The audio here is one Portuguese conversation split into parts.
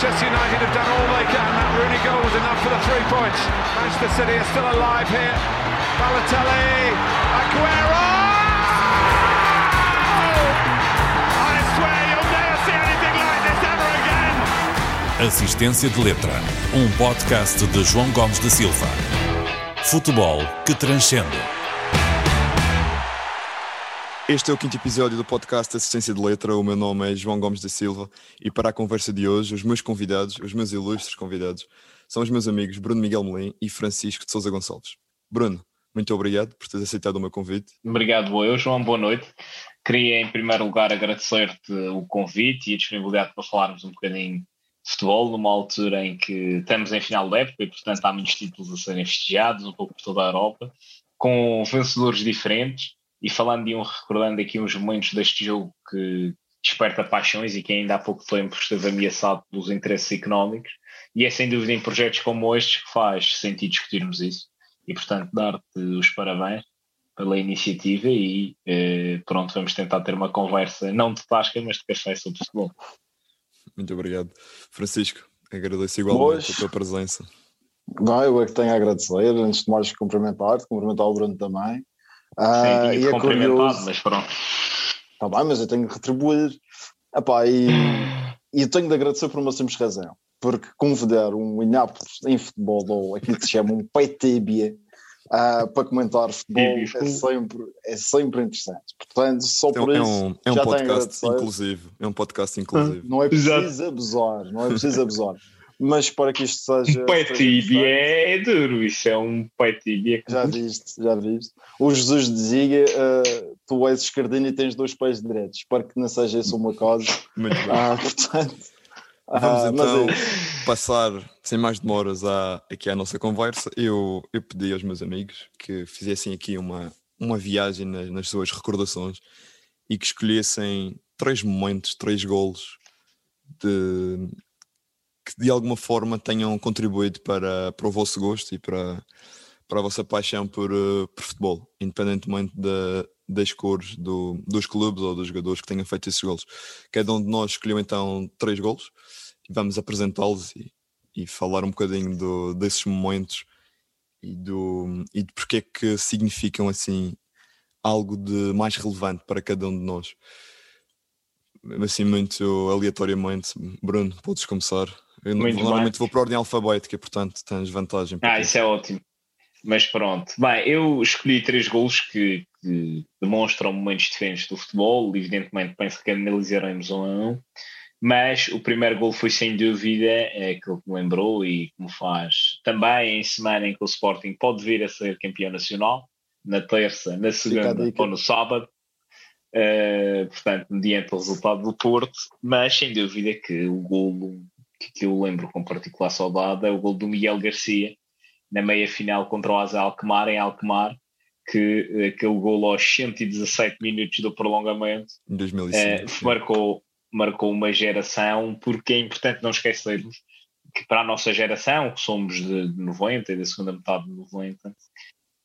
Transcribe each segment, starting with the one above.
Manchester United have done all they can. That Rooney goal was enough for the three points. Manchester City are still alive here. Balotelli, Aguero! I swear you'll never see anything like this ever again. Assistência de Letra, um podcast de João Gomes da Silva. Futebol que transcende. Este é o quinto episódio do podcast Assistência de Letra. O meu nome é João Gomes da Silva e para a conversa de hoje, os meus convidados, os meus ilustres convidados, são os meus amigos Bruno Miguel Melim e Francisco de Sousa Gonçalves. Bruno, muito obrigado por teres aceitado o meu convite. Obrigado, eu, João. Boa noite. Queria, em primeiro lugar, agradecer-te o convite e a disponibilidade para falarmos um bocadinho de futebol, numa altura em que estamos em final de época e, portanto, há muitos títulos a serem festejados, um pouco por toda a Europa, com vencedores diferentes e falando de um, recordando aqui uns momentos deste jogo que desperta paixões e que ainda há pouco tempo esteve ameaçado pelos interesses económicos, e é sem dúvida em projetos como estes que faz sentido discutirmos isso. E portanto, dar-te os parabéns pela iniciativa e eh, pronto, vamos tentar ter uma conversa, não de tasca, mas de café sobre futebol. Muito obrigado. Francisco, agradeço igualmente pois. a tua presença. Não, eu é que tenho a agradecer, antes de mais cumprimentar-te, cumprimentar o Bruno também. Ah, Sim, e é cumprimentado, mas pronto. Está bem, mas eu tenho que retribuir. Epá, e, e eu tenho de agradecer por uma simples razão. Porque convidar um Inápolis em futebol, ou aquilo que se chama um PTB, uh, para comentar futebol é sempre, é sempre interessante. Portanto, só então, por é isso. Um, é um podcast inclusivo. É um podcast inclusivo. Não é preciso abusar, não é preciso abusar mas para que isto seja. Um PTB é duro, isso é um PTB. Já viste, já viste. O Jesus dizia: uh, tu és esquerdino e tens dois pés direitos. Espero que não seja isso uma causa. Muito bem. Ah, portanto. Vamos ah, então é... passar, sem mais demoras, à, aqui à nossa conversa. Eu, eu pedi aos meus amigos que fizessem aqui uma, uma viagem nas, nas suas recordações e que escolhessem três momentos, três golos de, que de alguma forma tenham contribuído para, para o vosso gosto e para, para a vossa paixão por, uh, por futebol, independentemente da, das cores do, dos clubes ou dos jogadores que tenham feito esses golos. Cada um de nós escolheu então três golos e vamos apresentá-los e, e falar um bocadinho do, desses momentos e, do, e de porque é que significam assim algo de mais relevante para cada um de nós. Assim, muito aleatoriamente, Bruno, podes começar. Eu Muito normalmente bem. vou para a ordem alfabética, portanto tens vantagem. Ah, isso é ótimo. Mas pronto. Bem, eu escolhi três golos que, que, demonstram momentos diferentes do futebol. Evidentemente, penso que analisaremos um a um. Mas o primeiro gol foi sem dúvida é aquele que me lembrou e que me faz também em semana em que o Sporting pode vir a ser campeão nacional, na terça, na segunda ou no sábado. Uh, portanto, mediante o resultado do Porto, mas sem dúvida que o golo que eu lembro com particular saudade é o gol do Miguel Garcia na meia final contra o Asa Alkmaar em Alkmaar que aquele gol aos 117 minutos do prolongamento em 2005, eh, marcou, marcou uma geração porque é importante não esquecermos que para a nossa geração, que somos de 90 e da segunda metade de 90,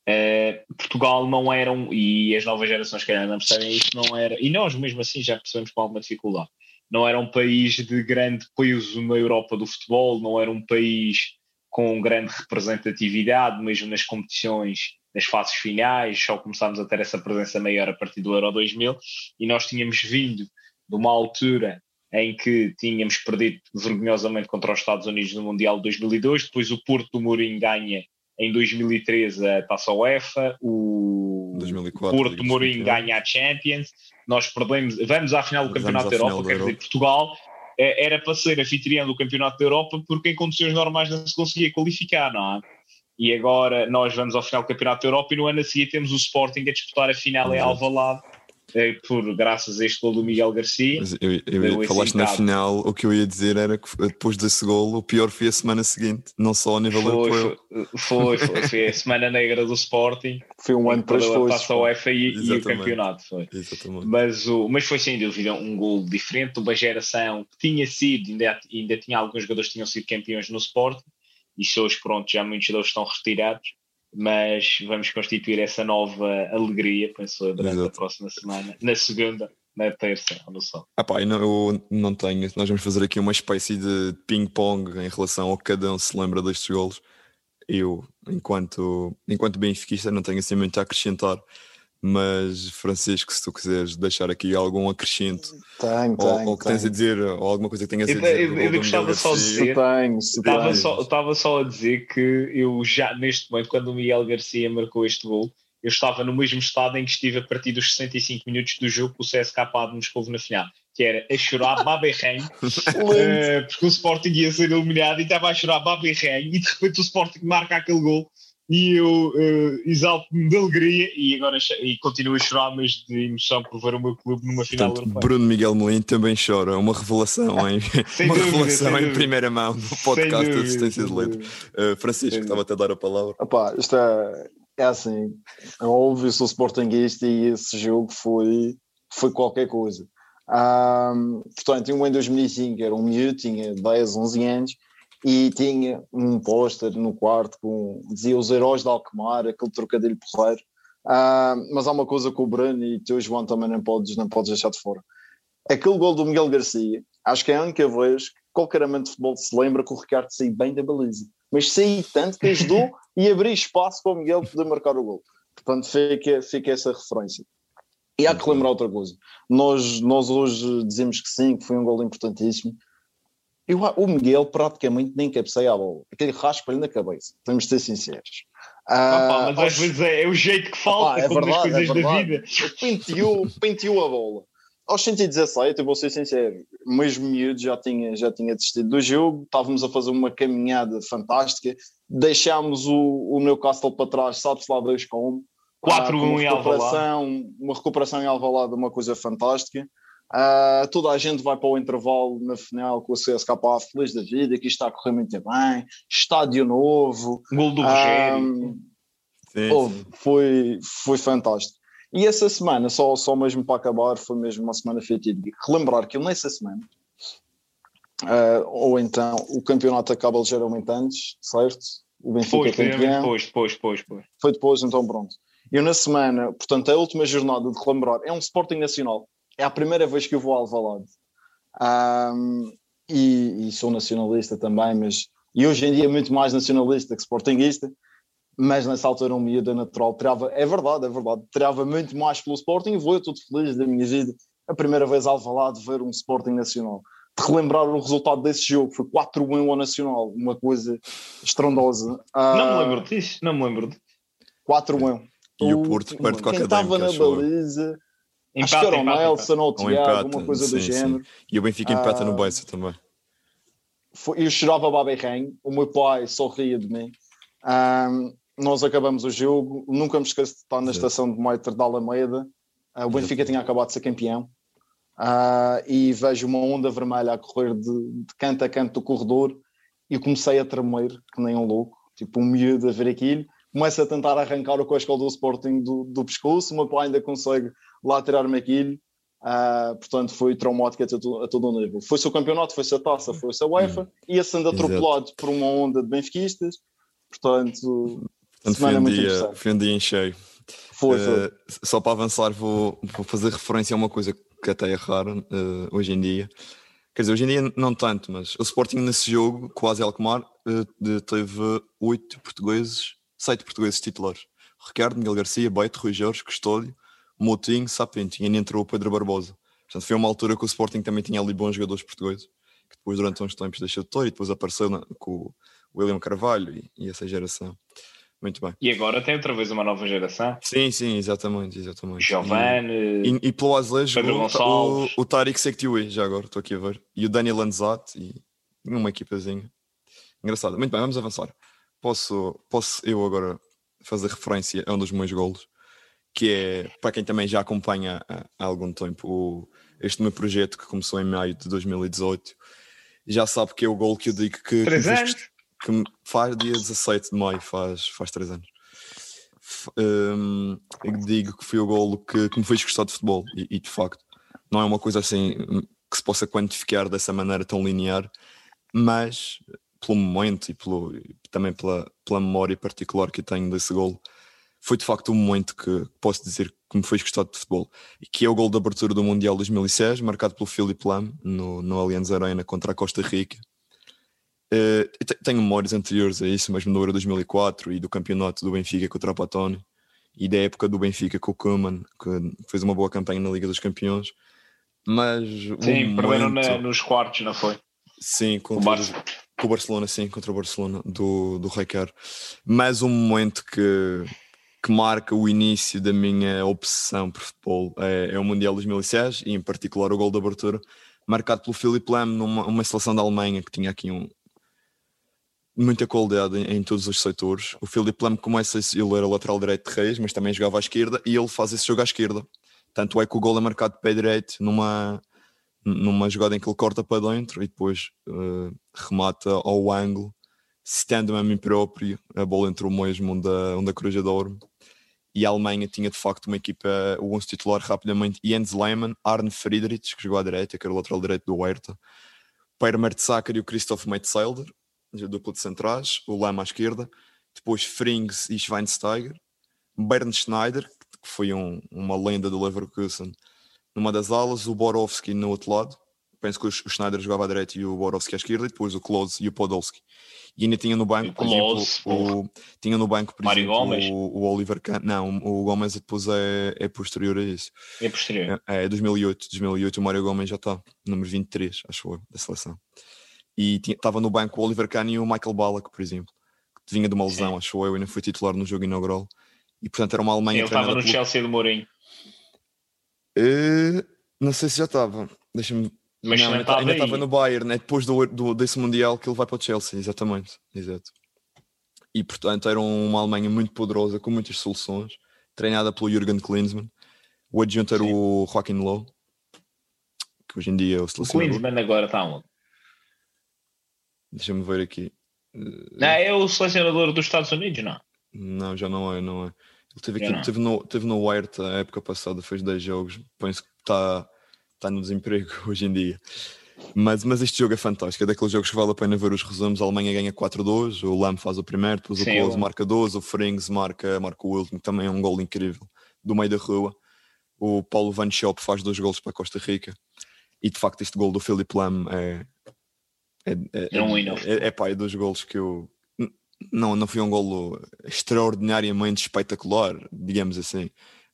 eh, Portugal não eram, e as novas gerações que ainda não percebem isso, não era, e nós mesmo assim já percebemos com alguma dificuldade, não era um país de grande peso na Europa do futebol, não era um país com grande representatividade, mesmo nas competições, nas fases finais, só começámos a ter essa presença maior a partir do Euro 2000, e nós tínhamos vindo de uma altura em que tínhamos perdido vergonhosamente contra os Estados Unidos no Mundial de 2002, depois o Porto do Mourinho ganha em 2013 a Taça UEFA, o 2004, Porto Mourinho ganha a Champions, nós perdemos, vamos à final do Campeonato da Europa, quer dizer, Portugal é, era para ser anfitrião do Campeonato da Europa porque em condições normais não se conseguia qualificar, não é? E agora nós vamos ao final do Campeonato da Europa e no ano a seguir temos o Sporting a disputar a final em Alvalade por graças a este gol do Miguel Garcia. Mas eu, eu, eu falaste na final, o que eu ia dizer era que depois desse gol, o pior foi a semana seguinte, não só a nível foi, europeu. Foi, foi, foi, a semana negra do Sporting. Foi um ano para a UEFA e, e, o campeonato. Foi. Exatamente. Mas, o, mas foi sem dúvida um gol diferente, uma geração que tinha sido, ainda, ainda tinha alguns jogadores que tinham sido campeões no Sporting, e se hoje, pronto, já muitos deles estão retirados mas vamos constituir essa nova alegria, penso eu, durante Exato. a próxima semana, na segunda, na terça ou no sábado. Ah pá, eu não, eu não tenho. Nós vamos fazer aqui uma espécie de ping-pong em relação ao que cada um se lembra destes golos. Eu, enquanto, enquanto benfiquista, não tenho assim muito a acrescentar. Mas, Francisco, se tu quiseres deixar aqui algum acrescento, Tenho, ou, tenho. ou que tens a tenho. dizer, ou alguma coisa que tenhas a Eu- dizer. eu- eu do gostava só de dizer- tenho, Estava tenho. só, estava só a dizer que eu já, neste momento, quando o Miguel Garcia marcou este gol, eu estava no mesmo estado em que estive a partir dos 65 minutos do jogo que o CSKA de Moscou na final, que era a chorar baberrém, eh, porque o Sporting ia ser eliminado e estava a chorar baberrém e de repente o Sporting marca aquele gol e eu eh, exalto-me de alegria e agora e continuo a chorar, mas de emoção por ver o meu clube numa final Portanto, europeia. Bruno Miguel Molino também chora. Uma revelação em, uma dúvida, revelação em dúvida. primeira mão no podcast dúvida, Assistência de dúvida. Uh, Francisco, estava-te a dar a palavra. Isto é, é assim, é óbvio, sou sportinguista e esse jogo foi, foi qualquer coisa. Ahm, portanto, eu em 2005 era um miúdo, tinha 10, 11 anos e tinha um póster no quarto com, dizia os heróis de Alkmaar, aquele trocadilho porreiro. Ahm, mas há uma coisa que o Bruno e teu João também não podes, não podes deixar de fora. Aquele gol do Miguel Garcia, acho que é a única vez que qualquer amante de futebol se lembra que o Ricardo saiu bem da baliza. Mas saí tanto que ajudou e abri espaço para o Miguel poder marcar o gol. Portanto, fica, fica essa referência. E há que lembrar outra coisa. Nós, nós hoje dizemos que sim, que foi um gol importantíssimo. Eu, o Miguel praticamente nem cabeceia a bola. Aquele raspa-lhe na cabeça. Temos de ser sinceros. Ah, pá, Ah, mas às vezes é, é o jeito que falta, Ah, é verdade, é coisas da verdade. vida. penteou, penteou a bola. Aos 117, eu vou ser sincero, mesmo miúdo já tinha, já tinha desistido do jogo, estávamos a fazer uma caminhada fantástica, deixámos o, o Newcastle para trás, sabe-se lá Deus como. 4-1 Ah, em Alvalade. recuperação, uma recuperação em Alvalade, uma coisa fantástica. Ah, toda a gente vai para o intervalo na final com o CSKA feliz da vida, que isto está a correr muito bem, estádio novo, Gol do Ah, Rogério. Sim, Houve, foi, foi fantástico. E essa semana, só, só mesmo para acabar, foi mesmo uma semana fatídica. Relembrar que eu nessa semana, ah, ou então o campeonato acaba ligeiramente antes, certo? O Benfica Depois, é campeão. depois, depois, depois, depois. Foi depois, então pronto. Eu na semana, portanto, a última jornada de relembrar é um Sporting Nacional. É a primeira vez que eu vou ao Alvalade. Ahm, e, e sou nacionalista também, mas e hoje em dia muito mais nacionalista que sportinguista, mas nessa altura um miúdo natural trava, é verdade, é verdade, trava muito mais pelo Sporting e vou eu todo feliz da minha vida, a primeira vez ao Alvalade ver um Sporting Nacional. De relembrar o resultado desse jogo, foi 4-1 ao Nacional, uma coisa estrondosa. Não me Ah, lembro disso, não me lembro. disso. 4-1. E o Porto perde com a Quem estava na acho baliza, acho que era o Nelson ou o Ou Tiago, empate, uma coisa do sim, sim. género. E o Benfica empata no Ah, Bessa também. Foi- eu chorava baberrenho, o meu pai só ria de mim. Nós acabamos o jogo, nunca me esqueço de estar na Sim. estação de Moiter da Alameda. Ah, o Benfica tinha acabado de ser campeão. Ah, e vejo uma onda vermelha a correr de, de canto a canto do corredor e comecei a tremer, que nem um louco, tipo um miúdo a ver aquilo. Começo a tentar arrancar o cascal do Sporting do, do pescoço, o meu pai ainda consegue lá tirar-me aquilo. Ah, portanto, foi traumático a todo, a todo o nível. Foi-se o campeonato, foi-se a taça, foi-se a UEFA, ia sendo atropelado por uma onda de benfiquistas. Portanto, Portanto, foi semana um, muito dia, interessante. foi um dia em cheio. Foi, foi. Eh, só para avançar, vou, vou fazer referência a uma coisa que até é rara eh, hoje em dia. Quer dizer, hoje em dia não tanto, mas o Sporting nesse jogo, quase Alkmaar, de- teve oito portugueses, sete portugueses titulares. Ricardo, Miguel Garcia, Beito, Rui Jorge, Custódio, Moutinho, Sapinto, e ainda entrou o Pedro Barbosa. Portanto, foi uma altura que o Sporting também tinha ali bons jogadores portugueses, que depois durante uns tempos deixou de ter e depois apareceu na- com o William Carvalho e, e essa geração. Muito bem. E agora tem outra vez uma nova geração. Sim, sim, exatamente, exatamente. Giovanni, E, e pelo Azulejo o, Gonçalves. o Tariq Sektioué, já agora estou aqui a ver. E o Daniel Lanzat e uma equipazinha. Engraçada. Muito bem, vamos avançar. Posso, posso eu agora fazer referência a um dos meus golos, que é, para quem também já acompanha há, há algum tempo, o, este meu projeto que começou em maio de 2018, já sabe que é o gol que eu digo que, que, três fez que faz dia 17 de maio, faz, faz 3 anos. Hum, eu digo que foi o golo que, que me fez gostar de futebol e, e, de facto não é uma coisa assim hum, que se possa quantificar dessa maneira tão linear, mas pelo momento e pelo, também pela, pela memória particular que eu tenho desse golo, foi de facto um momento que posso dizer que me fez gostar de futebol, que é o gol de abertura do Mundial 2006, marcado pelo Philip Lam no, no Allianz Arena contra a Costa Rica. Uh, tenho memórias anteriores a isso, mesmo no Euro 2004 e do campeonato do Benfica contra o Patoni e da época do Benfica com o Koeman, que fez uma boa campanha na Liga dos Campeões. Mas sim, um perderam momento... nos quartos, não foi? Sim, contra o, Bar... com o Barcelona, sim, contra o Barcelona do, do Requer. Mas um momento que, que marca o início da minha obsessão por futebol é, é o Mundial 2006 e, em particular, o gol de abertura, marcado pelo Philip Lam numa uma seleção da Alemanha que tinha aqui um, muita qualidade em, em, todos os setores. O Philip Lam começa, ele era lateral direito de Reis, mas também jogava à esquerda e ele faz esse jogo à esquerda. Tanto é que o gol é marcado de pé direito numa, numa jogada em que ele corta para dentro e depois uh, remata ao ângulo, citando-me a mim próprio, a bola entrou mesmo onde a, onde a coruja dorme. E a Alemanha tinha de facto uma equipa, o 11 titular rapidamente, Jens Lehmann, Arne Friedrich, que jogou à direita, que era o lateral direito do Hertha, Per Mertesacker e o Christoph Metzelder, dupla de centrais, o Lama à esquerda, depois Frings e Schweinsteiger, Bernd Schneider, que foi um, uma lenda do Leverkusen, numa das alas, o Borowski no outro lado, penso que o Schneider jogava à direita e o Borowski à esquerda, e depois o Klose e o Podolski. E ainda tinha no banco, por exemplo, o, tinha no banco, por Mário exemplo, Gomes. O, o Oliver Kahn. Não, o Gomes depois é, é posterior a isso. É posterior. É, é 2008. 2008 o Mário Gomes já está, número 23, acho eu, da seleção e estava no banco o Oliver Kahn e o Michael Ballack, por exemplo, que vinha de uma lesão, Sim. acho eu, ainda foi titular no jogo inaugural. E portanto era uma Alemanha. Ele estava no pelo... Chelsea do Mourinho. Uh, não sei se já estava. Deixa-me. Mas não, ainda estava no Bayern, né? depois do, do, desse Mundial que ele vai para o Chelsea, exatamente. Exato. E portanto era uma Alemanha muito poderosa, com muitas soluções, treinada pelo Jürgen Klinsmann. O adjunto era o Joaquim Lowe, que hoje em dia é o selecionador. O Klinsmann agora está onde? Deixa-me ver aqui. Não, é o selecionador dos Estados Unidos, não? Não, já não é, não é. Ele teve, aqui, teve, no, teve no Wire a época passada, fez 10 jogos. Penso que está tá no desemprego hoje em dia. Mas, mas este jogo é fantástico. É daqueles jogos que vale a pena ver os resumos. A Alemanha ganha 4-2, o Lam faz o primeiro, depois Sim, o Klose marca 12, o Frings marca, marca o último, também é um gol incrível, do meio da rua. O Paulo Van Schop faz dois gols para Costa Rica. E de facto, este gol do Philip Lam é, é, é, é um é, é, é pá, é dos golos que eu. Não, não foi um golo extraordinariamente espetacular, digamos assim,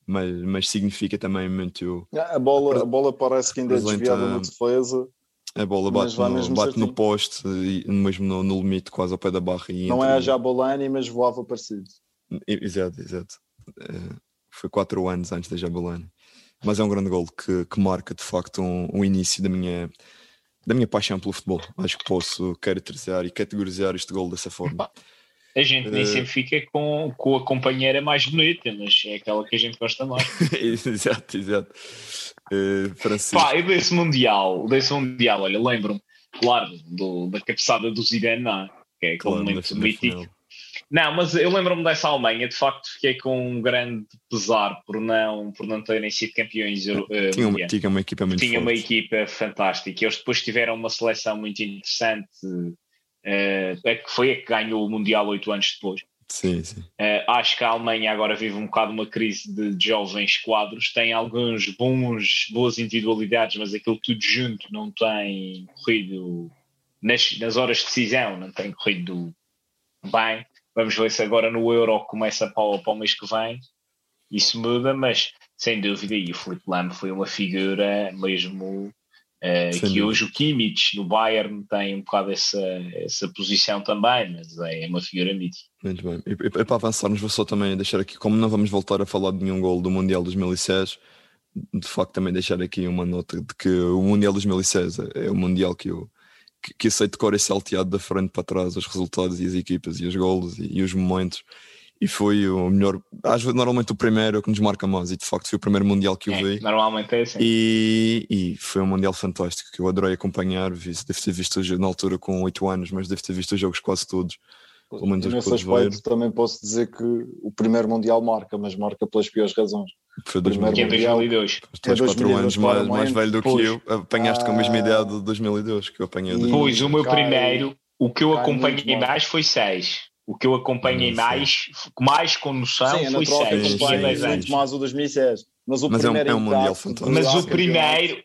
mas, mas significa também muito. A bola, a bola parece que ainda é desviada na defesa. A bola bate, no, bate no poste, e mesmo no, no, limite, quase ao pé da barra. E não é a Jabolani, mas voava parecido. Exato, exato. Uh, foi quatro anos antes da Jabolani. Mas é um grande gol que, que marca de facto um, um início da minha da minha paixão pelo futebol. Acho que posso caracterizar e categorizar este gol dessa forma. A gente nem uh... sempre fica com, com a companheira mais bonita, mas é aquela que a gente gosta mais. exato, exato. Uh, Francisco. Pá, e desse Mundial, desse Mundial, olha, lembro-me, claro, do, da cabeçada do Zidane, não, é? que é aquele claro, momento mítico. Não, mas eu lembro-me dessa Alemanha, de facto fiquei com um grande pesar por não, por não terem sido campeões uh, tinha, uma, tinha uma equipa muito Tinha forte. uma equipa fantástica. Eles depois tiveram uma seleção muito interessante, é que foi a que ganhou o Mundial oito anos depois. Sim, sim. Uh, acho que a Alemanha agora vive um bocado uma crise de, de jovens quadros, tem alguns bons, boas individualidades, mas aquilo tudo junto não tem corrido nas, nas horas de decisão, não tem corrido bem. Vamos ver se agora no Euro começa para, para o mês que vem. Isso muda, mas sem dúvida, e o Felipe Lam foi uma figura mesmo uh, que dúvida. hoje o Kimmich no Bayern tem um bocado essa, essa posição também, mas é uma figura mítica. Muito bem. E, e, para avançarmos, vou só também deixar aqui, como não vamos voltar a falar de nenhum gol do Mundial 2006, de facto também deixar aqui uma nota de que o Mundial 2006 é o Mundial que eu que, que aceito cor esse salteado da frente para trás, os resultados e as equipas e os golos e, e os momentos. E foi o melhor, às vezes normalmente o primeiro é o que nos marca mais, e de facto foi o primeiro Mundial que eu é, vi. Normalmente é assim. E, e foi um Mundial fantástico que eu adorei acompanhar. Vi, devo ter visto na altura com 8 anos, mas devo ter visto os jogos quase todos. Pelo menos nesse aspecto também posso dizer que o primeiro Mundial marca, mas marca pelas piores razões. Foi 2002. Que é 2002. Tu és 4 anos mais, mais velho do pois. que eu. Apanhaste ah, com a mesma idade de 2002 que eu apanhei. Pois, o meu primeiro, o que eu acompanhei mais foi 6. O que eu acompanhei mais, mais com noção, Sim, foi na troca Sérgio, tinha acompanho 10 anos. muito mais o 2006. Mas o Mas é um- primeiro é um impacto Mundial do fantástico. Mas o campeonato- primeiro,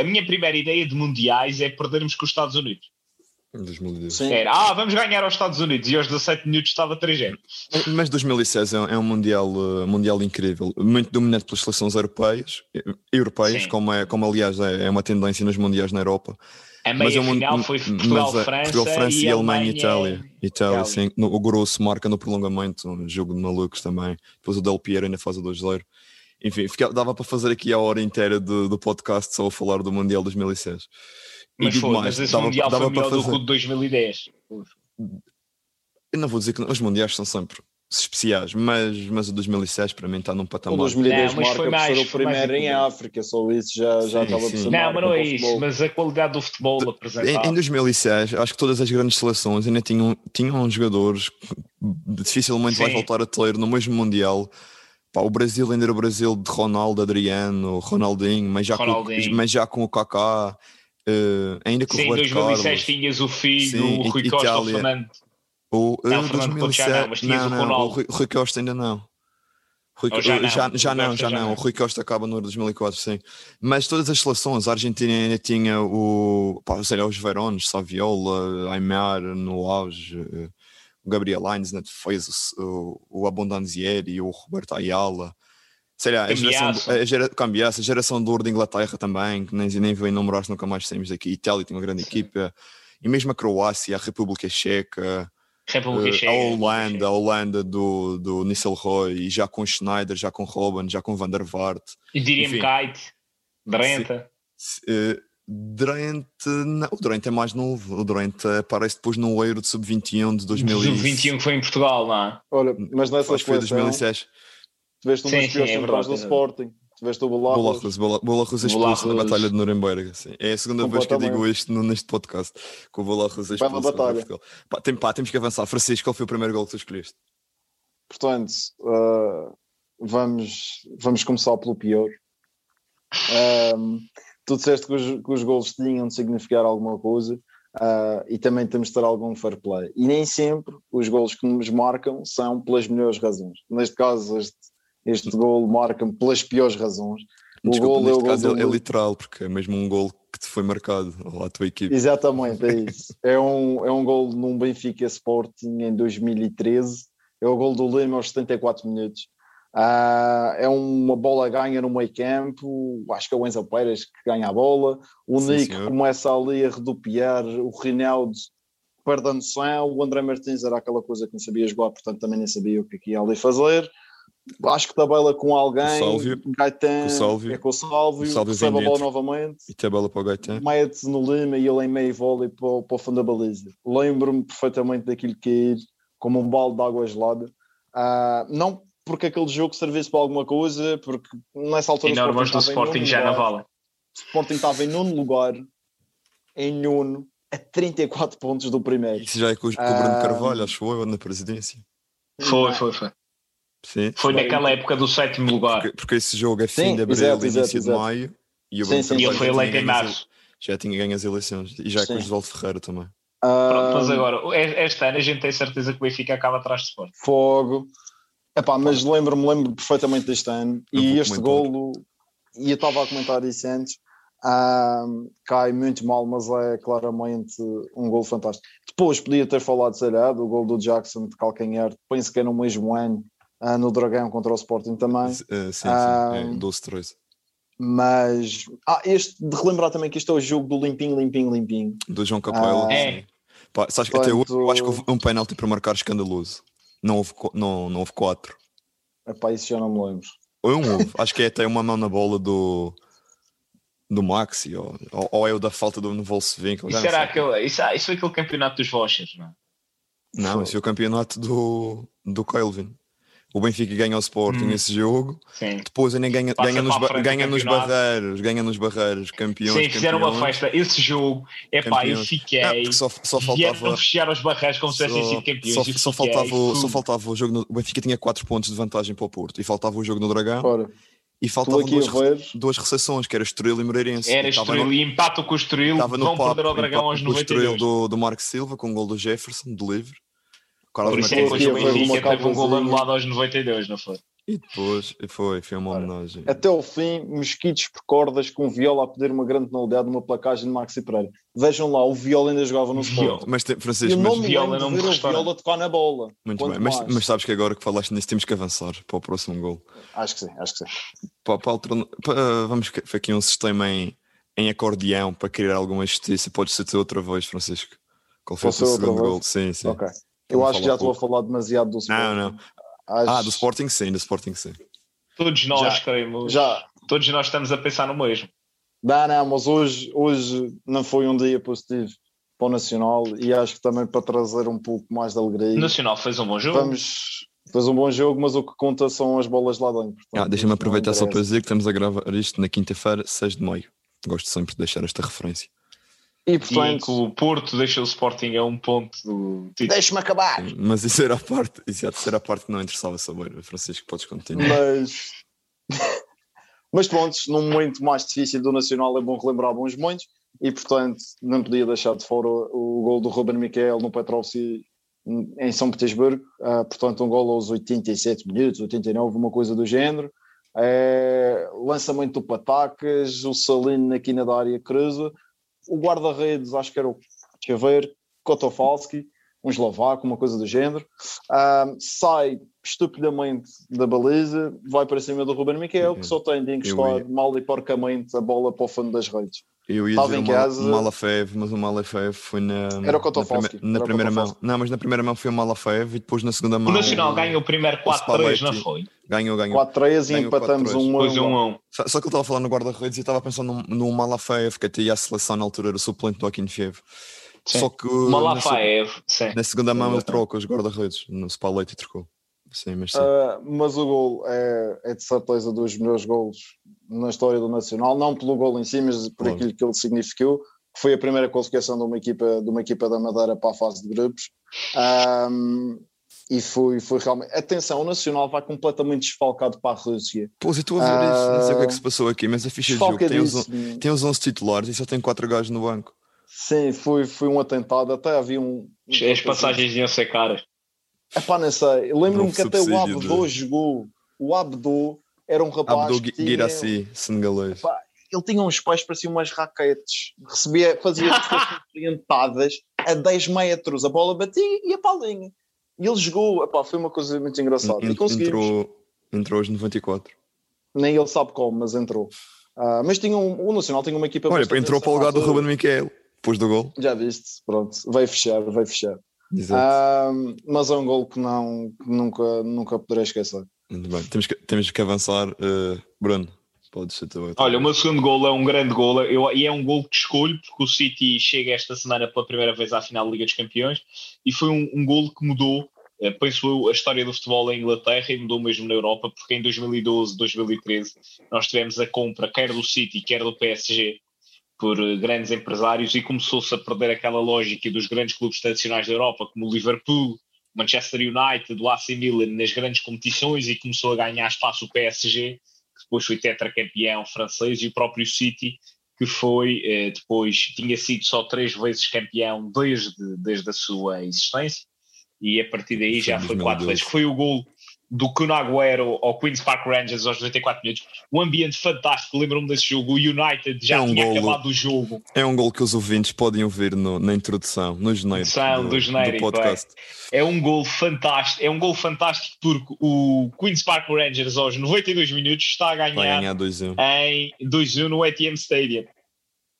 a, minha primeira ideia de mundiais é perdermos com os Estados Unidos. Em 2010. Sim. Era, ah, vamos ganhar aos Estados Unidos e aos 17 minutos estava 3 Mas 2006 é um- é um mundial, uh, mundial incrível, muito dominado pelas seleções europeias, eh, europeias, Sim. como, é, como aliás é, é uma tendência nos mundiais na Europa. A Mas meia é mun- final foi mas, Portugal-França Portugal-França e, e Alemanha e Alemanha- Itália. Itália, sim. No- o Grosso marca no prolongamento, um jogo de malucos também. Depois o Del Piero ainda faz a 2-0. Enfim, fica- dava para fazer aqui a hora inteira do, do podcast só a falar do Mundial 2006. E Mas foi, mais, mas esse dava- mundial dava foi melhor do que o de 2010. Eu não vou dizer que os mundiais são sempre especiais, mas, mas o 2006 para mim está num O patamar. 2010 Não, mas marca foi por mais- ser o foi mais primeiro em. África, só isso já, já Sim, por sim. Não, mas não é o isso. Mas a qualidade do futebol Em, apresentado. em 2006, acho que todas as grandes seleções ainda tinham, tinham jogadores que dificilmente vai Sim. voltar a ter no mesmo Mundial. Pá, o Brasil ainda era o Brasil de Ronaldo, Adriano, Ronaldinho, mas já, Com, Ronaldinho. mas já com o Kaká, eh, ainda com Sim, o em Roberto 2006 Carlos. tinhas o filho, Sim, o Rui I- Costa, o Itália. Fernando. O, eh, Não, Couto já não, mas não, o não, Ronaldo. Rui, Rui Costa ainda não. Rui, já não, já, o já não, já não. O Rui Costa acaba no ano 2004, sim. Mas todas as seleções, a Argentina ainda tinha o, pá, sei lá, os Verones, Saviola, Aymar no auge, eh, o Gabriel Hines né, fez o, o, o Abondanzieri, o Roberto Ayala. Sei lá, a geração, a, gera, a geração de ouro da Inglaterra também, que nem, nem vou enumerar, nunca mais saímos daqui. Itália tem uma grande equipa. E mesmo a Croácia, a República Checa, República eh, Checa. a Holanda, a Holanda do, do Nistelrooy, e já com Schneider, já com Robben, já com Van der Vaart. E diria Enfim. Kite, Drenta. Eh, Durante, não, o Durante é mais novo. O Durante aparece depois no Euro de Sub-21 de 2000 e- 21 que foi em Portugal, não é? Olha, mas nessa Acho que foi seleção, 2006. tiveste um dos piores é do é Sporting. Tiveste o Bolarros. Bolarros, Bola- Bolarros é expulso na. Batalha de Nuremberg. sim. É a segunda vez que eu digo isto neste podcast. Que o Bolarros é expulso. contra batalha. Portugal. Pá, tem, pá, temos que avançar. Francisco, qual foi o primeiro gol que tu escolheste? Portanto, ah, vamos, vamos começar pelo pior. Ahm, tu disseste que os, que os gols tinham de significar alguma coisa ah, e também temos de ter algum fair play. E nem sempre os gols que nos marcam são pelas melhores razões. Neste caso, este, este gol marca-me pelas piores razões. O Desculpa, gol é o gol do- é, é literal, porque é mesmo um gol que te foi marcado à tua equipe. Exatamente, é isso. É um, é um gol num Benfica Sporting em 2013. É o gol do Lima aos 74 minutos. Ah, é uma bola ganha no meio campo. Acho que é o Enzo Pérez que ganha a bola. O Sim, Nick senhor. começa ali a rodopiar. O Rinaldo perde a noção. O André Martins era aquela coisa que não sabia jogar, portanto também nem sabia o que é que ia ali fazer. Acho que tabela com alguém. Sálvio. Gaetan Com o Sálvio. é com o Sálvio. O Sálvio recebe a bola novamente E tabela para o Gaetan. mete no Lima e ele em meio vôlei para, o- para o fundo da baliza. Lembro-me perfeitamente daquilo cair como um balde de água gelada. Ah, não porque aquele jogo servisse para alguma coisa, porque nessa altura E normas do Sporting já não lugar. valem. O Sporting estava em nono lugar, em nono, a 34 pontos do primeiro. Isso já é com, o- com o Bruno Ah. Carvalho, acho eu, na presidência. Foi, foi, foi. Sim. Foi naquela época do sétimo lugar. Porque, porque esse jogo é fim Sim, de abril, exato, início exato, de exato. maio. E o Sim, sim, E ele foi eleito em março. Já tinha ganho as eleições. E já é com o Sim. Osvaldo Ferreira também. Ah, Pronto, mas agora, este ano a gente tem certeza que o Benfica acaba atrás de Sport. Fogo. Epá, mas lembro-me, lembro perfeitamente deste ano. E este golo, e eu estava a comentar isso antes, ah, cai muito mal, mas é claramente um gol fantástico. Depois podia ter falado, sei lá, do gol do Jackson de calcanhar, penso que é no mesmo ano, ah, no Dragão contra o Sporting também. Eh, sim, sim. Ah. É 12-13. Mas ah, este de relembrar também que este é o jogo do limpinho, limpinho, limpinho. Do João Capela. Ah. É. Pá, sabes que até Portanto- eu acho que houve um penalti para marcar escandaloso. Não houve, não, não houve quatro. Epá, isso já não me lembro. Ou um houve. acho que é até uma mão na bola do, do Maxi. Ou, ou, ou é o da falta do Volkswagen. Isso, era aquele, isso, ah, isso foi aquele campeonato dos Vouchers, não é? Não, esse é o campeonato do, do Kelvin. O Benfica ganha o Sporting Hum. esse jogo. Sim. Depois ainda ganha, Passa ganha, nos, ganha nos barreiros. Ganha nos barreiros. Campeões. Sim, fizeram uma campeões. festa. Esse jogo, é pá, eu fiquei. Não, só, só faltava. fechar os barreiros como se tivessem sido campeões. só, só faltava, o- só faltava o jogo. No, o Benfica tinha 4 pontos de vantagem para o Porto. E faltava o jogo no Dragão. Ora, E faltavam duas, duas recepções, que era Estoril e Moreirense. Era E Estoril no- e empatam com o Estoril. Estava no Vão papo, perder ao Dragão aos empate com o Estoril 92. do, do Marco Silva com o gol do Jefferson, de livre. Carlos Por isso é que Martins. depois o Foi uma Benfica teve um gol anulado aos 92, não foi? E depois, foi, foi uma homenagem. Até ao fim, mosquitos por cordas com o Viola a pedir uma grande penalidade numa placagem de Maxi Pereira. Vejam lá, o Viola ainda jogava no Viola. Sport. Mas, Francisco, mas, Viola não me o restaura. Viola tocar na bola. muito bem. Mas, mas sabes que agora que falaste nisso, temos que avançar para o próximo gol. Acho que sim, acho que sim. Para, para alterna- para- vamos que- aqui um sistema em, em acordeão para criar alguma justiça. Pode ser tu outra vez, Francisco. Qual foi o segundo gol? Sim, sim. Ok. Eu acho que já estou a falar demasiado do Sport. Não, não. Acho- Ah, do Sporting sim, do Sporting sim. Todos nós Já. queremos. Já. Todos nós estamos a pensar no mesmo. Não, não, mas hoje, hoje não foi um dia positivo para o Nacional e acho que também para trazer um pouco mais de alegria. O Nacional fez um bom jogo. Vamos. Fez um bom jogo, mas o que conta são as bolas lá dentro. Ah, Portanto, Deixa-me isto não aproveitar só para dizer que estamos a gravar isto na quinta-feira, 6 de maio. Gosto sempre de deixar esta referência. E E que portanto, o Porto deixa o Sporting a um ponto do título. deixe-me acabar. Mas isso era a parte, isso era a parte que não interessava saber. Francisco, podes continuar. Mas. Mas pronto, num momento mais difícil do Nacional é bom relembrar bons momentos e, portanto, não podia deixar de fora o, o gol do Ruben Miquel no Petrovski em São Petersburgo. Ah, portanto, um gol aos 87 minutos, 89, uma coisa do género. É, lançamento do Patacas, o Salino na quina da área cruza. O guarda-redes, acho que era o Chaveiro, Kotofalski, um eslovaco, uma coisa do género. Ah, sai estupidamente da baliza, vai para cima do Ruben Miquel, que só tem de encostar mal e porcamente a bola para o fundo das redes. Eu ia Estava dizer em o casa. o Malafev, mas o Malafev foi na, Era o na, prime- na era o primeira mão. Não, mas na primeira mão foi o Malafev e depois na segunda O mão. Nacional ganha o primeiro 4-3, não foi? Ganhou, ganhou. 4-3 e Ganhou empatamos 4-3. um Depois a um um. um. Só, só que eu estava a falar no guarda-redes e estava pensando no, no Malafev, que até ia à seleção na altura, era o suplente do Akinfiev. Só que O na, Malafaev, se- na segunda mão ele troca os guarda-redes, no Spalletti trocou. Sim, mas sim. Ah, mas o gol é, é de certeza dos melhores gols na história do Nacional, não pelo gol em si, mas por Claro. aquilo que ele significou, que foi a primeira qualificação de uma equipa, de uma equipa da Madeira para a fase de grupos. Ahm, e foi, foi realmente. Atenção, o Nacional vai completamente desfalcado para a Rússia. Pois eu estou a ver isso, não sei o que é que ah, se passou aqui, mas a ficha de jogo tem os, tem os 11 titulares e só tem 4 gajos no banco. Sim, foi, foi um atentado. Até havia um. As passagens iam ser caras. Epá, não sei. Eu Lembro-me que até o Abdo de- jogou. O Abdo era um rapaz. Tinha- Girassi, senegalês. Pá, ele tinha uns pés que pareciam umas raquetes. Recebia, fazia orientadas a 10 metros. A bola batia e a linha. E ele jogou. Epá, foi uma coisa muito engraçada. En- E conseguimos. Entrou, entrou aos 94. Nem ele sabe como, mas entrou. Ah, mas tinha um, o Nacional tinha uma equipa. Olha, entrou para o lugar do. Ruben Miquel, depois do gol. Já viste? Pronto, vai fechar, vai fechar. Exato. Ah, mas é um gol que, não, que nunca, nunca poderei esquecer. Muito bem. Temos que, temos que avançar. eh, Bruno, podes ser tu. Olha, o meu segundo gol é um grande gol eu, e é um gol que escolho porque o City chega esta semana pela primeira vez à final da Liga dos Campeões e foi um, um gol que mudou, eh, penso eu, a história do futebol em Inglaterra e mudou mesmo na Europa porque em 2012, 2013 nós tivemos a compra quer do City, quer do PSG por grandes empresários e começou-se a perder aquela lógica dos grandes clubes tradicionais da Europa como o Liverpool, Manchester United, o AC Milan nas grandes competições e começou a ganhar espaço o PSG que depois foi tetracampeão francês, e o próprio City, que foi, eh, depois, tinha sido só três vezes campeão desde, desde a sua existência, e a partir daí já foi quatro 2012. vezes, que foi o gol do Kun Agüero ao Queen's Park Rangers aos 94 minutos, um ambiente fantástico, lembro-me desse jogo, o United já É um tinha golo. acabado o jogo, É um gol que os ouvintes podem ouvir no- na introdução, no genérico Introdução do genérico, podcast. é um gol fantástico, é um gol fantástico porque o Queen's Park Rangers aos 92 minutos está a Vai ganhar ganhar 2-1. em 2-1 no ATM Stadium.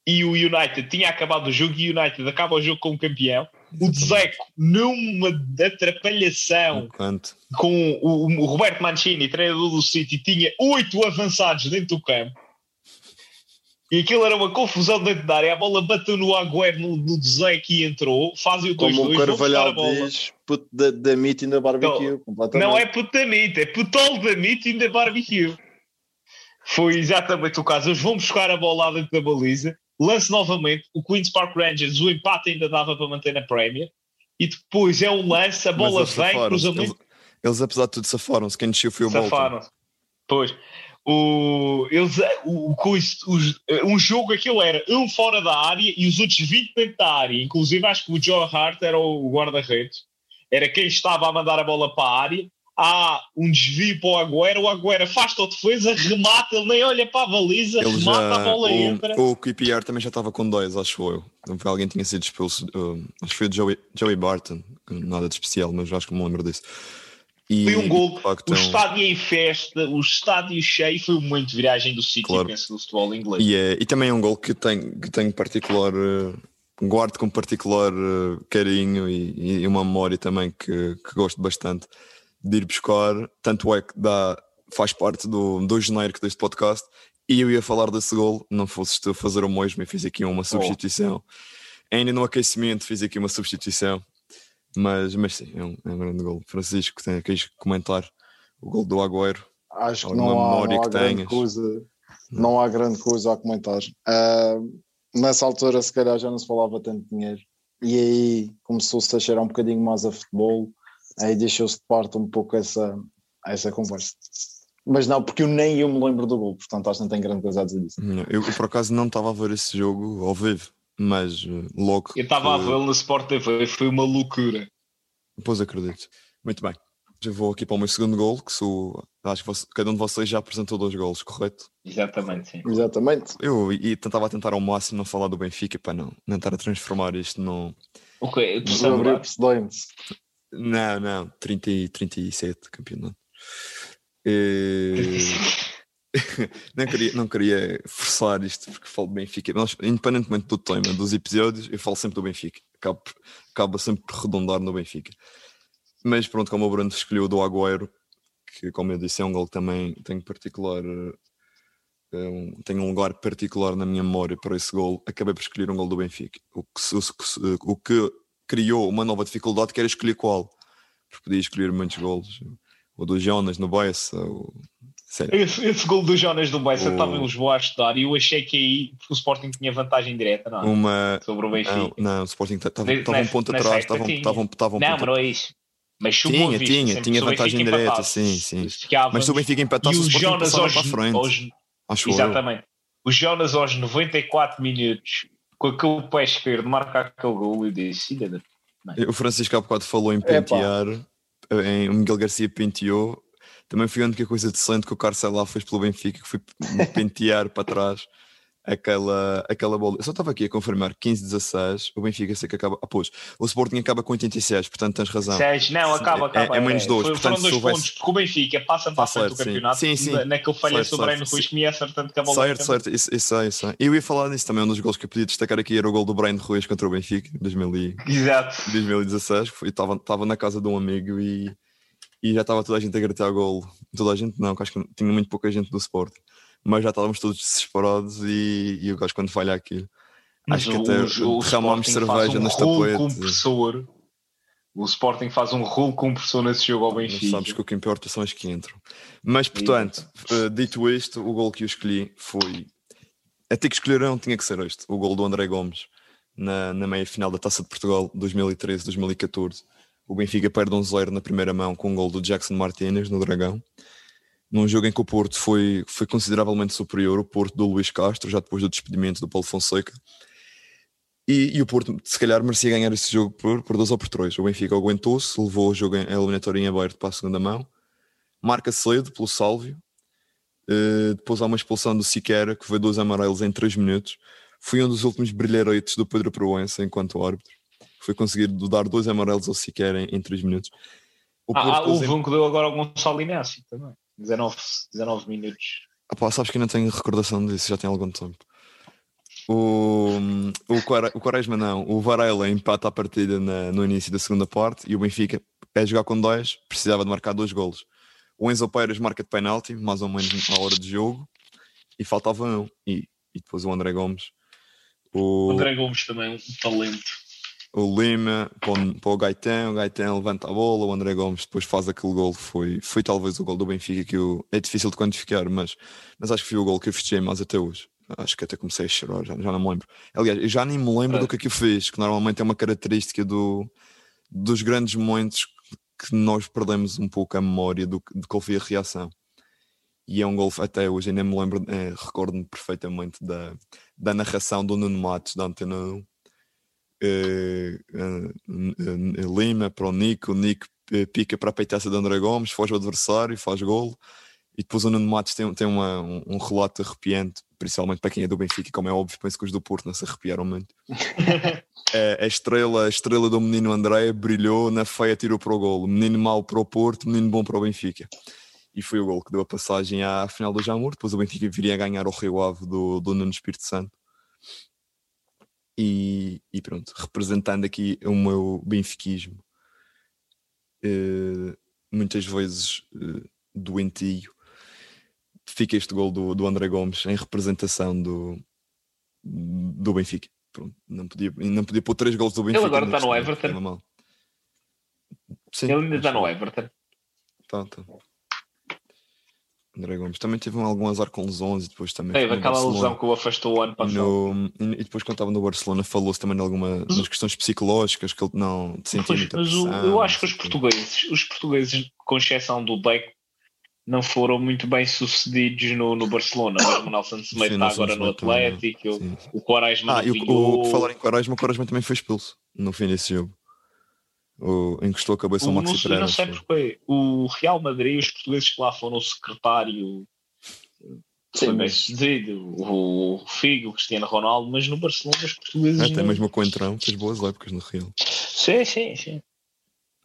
E o United tinha acabado o jogo e o United acaba o jogo como campeão. O Dzeko, numa atrapalhação Enquanto. com o, o Roberto Mancini, treinador do City, tinha oito avançados dentro do campo. E aquilo era uma confusão dentro da área. A bola bateu no Agüero, no, no Dzeko e entrou. Fazem o 2-2. Como o Carvalhal diz, put the, the meat in the barbecue. completamente. Não é putamite, é putol da meat in the barbecue. Foi exatamente o caso. Eles vão buscar a bola lá dentro da baliza, lance novamente. O Queen's Park Rangers, o empate ainda dava para manter na Premier. E depois é um lance, a bola vem, safaram-se. cruzamento, Eles, eles, apesar de tudo, safaram-se. Quem desceu foi o Bolton. safaram Pois. O, eles, o, os- um jogo aquilo era um fora da área e os outros 20 dentro da área. Inclusive, acho que o Joe Hart era o guarda-redes. era quem estava a mandar a bola para a área. Há um desvio para o Agüero, o Agüero afasta a defesa, remata, ele nem olha para a baliza, Ele remata já, a bola o, entra. o QPR também já estava com dois, acho eu. Alguém tinha sido expulso. uh, acho que foi o Joey, Joey Barton, nada de especial, mas acho que me lembro disso. E, Foi um gol, facto, o é estádio em festa, o estádio cheio, foi um momento de viragem do City, Claro. penso, do futebol inglês. E, é, e também é um gol que tenho, que tenho particular, eh, guardo com particular eh, carinho e, e uma memória também que, que gosto bastante de ir buscar. Tanto é que dá, faz parte do, do genérico deste podcast. E eu ia falar desse gol, não fosses tu fazer o mesmo, e fiz aqui uma substituição. Ainda no aquecimento fiz aqui uma substituição. Mas, mas sim, é um, é um grande gol. Francisco, tem, queres comentar o gol do Agüero? Acho que não há, não há grande tenhas? coisa. Não há grande coisa a comentar. Ah, nessa altura, se calhar, já não se falava tanto dinheiro. E aí começou-se a cheirar um bocadinho mais a futebol. Aí deixou-se de parte um pouco essa, essa conversa. Mas não, porque eu nem eu me lembro do gol, portanto acho que não tem grande coisa a dizer disso. Eu, por acaso não estava a ver esse jogo ao vivo, mas eh, logo. Eu estava a vê-lo na Sport TV, foi uma loucura. Pois acredito. Muito bem. Já vou aqui para o meu segundo gol, que sou. Acho que você- cada um de vocês já apresentou dois golos, correto? Exatamente, sim. Exatamente. Eu e tentava tentar ao máximo não falar do Benfica para não, a transformar isto num. Ok, tu sabes. Não, não, 30 e 37 campeonato. Eh, não, queria, não queria forçar isto porque falo de Benfica. Nós, independentemente do tema dos episódios, eu falo sempre do Benfica. Acaba, acaba sempre por redundar no Benfica. Mas pronto, como o Bruno escolheu o do Agüero, que como eu disse é um gol que também tenho particular. eh, é um- tenho um lugar particular na minha memória para esse gol. Acabei por escolher um gol do Benfica. O que, o o que criou uma nova dificuldade que era escolher qual. Porque podia escolher muitos golos. O do Jonas no Bessa. O... Esse, esse gol do Jonas do Bessa O- estava em Lisboa a estudar e eu achei que aí o Sporting tinha vantagem direta, não é? Uma. Sobre o Benfica. Não, não, o Sporting estava um ponto atrás. estavam um não, ponto mas não é isso. Mas Tinha, tinha, tinha vantagem direta, sim, sim. ficávamos- Mas se o Benfica empatasse, e o o Sporting Jonas aos, para a frente. aos-. Exatamente. O Jonas aos 94 minutos, com aquele pé esquerdo, marca aquele gol e disse: "Filha da O Francisco há bocado falou em Epá. pentear, em, o Miguel Garcia penteou. Também foi a única coisa decente que o Carcelá fez pelo Benfica, que foi pentear para trás aquela, aquela bola. Eu só estava aqui a confirmar 15-16. O Benfica sei que acaba. Ah, pois, o Sporting acaba com 86, portanto tens razão. Sérgio, não, acaba, É- acaba. é menos dois, Foi- portanto, foram dois pontos, porque o Benfica passa para do certo, sim. campeonato Sim, sim. na- naquele falha Certo, sobre certo, Breno Ruiz que me ia acertando que a bola Certo, certo, isso, isso, é, isso. é. Eu ia falar nisso também, um dos gols que eu podia destacar aqui era o gol do Brian Ruiz contra o Benfica, em 2000 e- Exato. 2016, que foi- estava na casa de um amigo e, e já estava toda a gente a gritar gol. Toda a gente não, que acho que tinha muito pouca gente do Sport, mas já estávamos todos desesperados e, e o gajo quando falha aquilo. Acho que Mas até o- o derramámos Sporting faz cerveja um rolo tapetes. compressor. O Sporting faz um rolo compressor nesse jogo ao Mas Benfica. sabes que o que importa são as que entram. Mas, portanto, eh, dito isto, o gol que eu escolhi foi. Até que escolheram, tinha que ser este: o gol do André Gomes na, na meia final da Taça de Portugal 2013-2014. O Benfica perde um 0 na primeira mão com um gol do Jackson Martínez no Dragão. Num jogo em que o Porto foi, foi consideravelmente superior, o Porto do Luís Castro, já depois do despedimento do Paulo Fonseca. E, e o Porto, se calhar, merecia ganhar esse jogo por, por dois ou por três. O Benfica aguentou-se, levou o jogo em eliminatória em aberto para a segunda mão, marca cedo pelo Sálvio. Eh, depois há uma expulsão do Siqueira, que foi dois amarelos em três minutos. Foi um dos últimos brilharetes do Pedro Proença enquanto árbitro. Foi conseguir dar dois amarelos ao Siqueira em, em três minutos. O Ah, ah, depois houve um que deu agora ao Gonçalo Inácio também. 19, 19 minutos. Ah pá, sabes que eu não tenho recordação disso, já tem algum tempo. O, o, o Quaresma não, o Varela empata a partida na- no início da segunda parte e o Benfica é jogar com dois, precisava de marcar dois golos. O Enzo Peiras marca de penalti, mais ou menos à hora de jogo, e faltava um. E, e depois o André Gomes, O o, André Gomes também, um talento. O Lima para o, para o Gaetan, o Gaetan levanta a bola, o André Gomes depois faz aquele gol. Foi, foi talvez o gol do Benfica que eu, é difícil de quantificar, mas, mas acho que foi o gol que eu festejei mais até hoje. Acho que até comecei a chorar, já, já não me lembro. Aliás, eu já nem me lembro É. do que aquilo fez, que normalmente é uma característica do, dos grandes momentos que nós perdemos um pouco a memória do, de qual foi a reação. E é um gol até hoje, ainda me lembro, eh, recordo-me perfeitamente da, da narração do Nuno Matos da Antena 1, uh, Lima para o Nico, o Nico pica para a peitaça de André Gomes, foge o adversário, faz golo. E depois o Nuno Matos tem, tem uma, um, um, relato arrepiante, principalmente para quem é do Benfica, como é óbvio, penso que os do Porto não se arrepiaram muito. é, a, estrela, a estrela do menino André brilhou, na feia tirou para o golo. Menino mau para o Porto, menino bom para o Benfica. E foi o gol que deu a passagem à final do Jamor. Depois o Benfica viria a ganhar o Rio Ave do, do Nuno Espírito Santo. E, e, pronto, representando aqui o meu benfiquismo, uh, muitas vezes uh, doentio, fica este gol do, do André Gomes em representação do, do Benfica. Pronto, não, podia, não podia pôr três gols do Benfica. Ele agora está no Everton. Sim, Ele ainda está no Everton. Tá, tá. André Gomes também teve algum azar com lesões e depois também. Teve aquela Barcelona. lesão que o afastou o ano passado. No, e depois, quando estava no Barcelona, falou-se também de algumas das questões psicológicas que ele não sentia muita Mas o, eu acho que os portugueses, os portugueses, com exceção do Deco, não foram muito bem sucedidos no, no Barcelona. O Nelson Semedo está agora no Atlético, o, o Quaresma. Ah, e o, o, falar em Quaresma, o Quaresma também foi expulso no fim desse jogo. O, encostou a cabeça ao Maxi Pereira. Não sei porque o Real Madrid, os portugueses que lá foram o secretário Sim, mas... o, o Figo, o Cristiano Ronaldo, mas no Barcelona os portugueses. Até não... mesmo o Coentrão fez boas épocas no Real. Sim, sim, sim.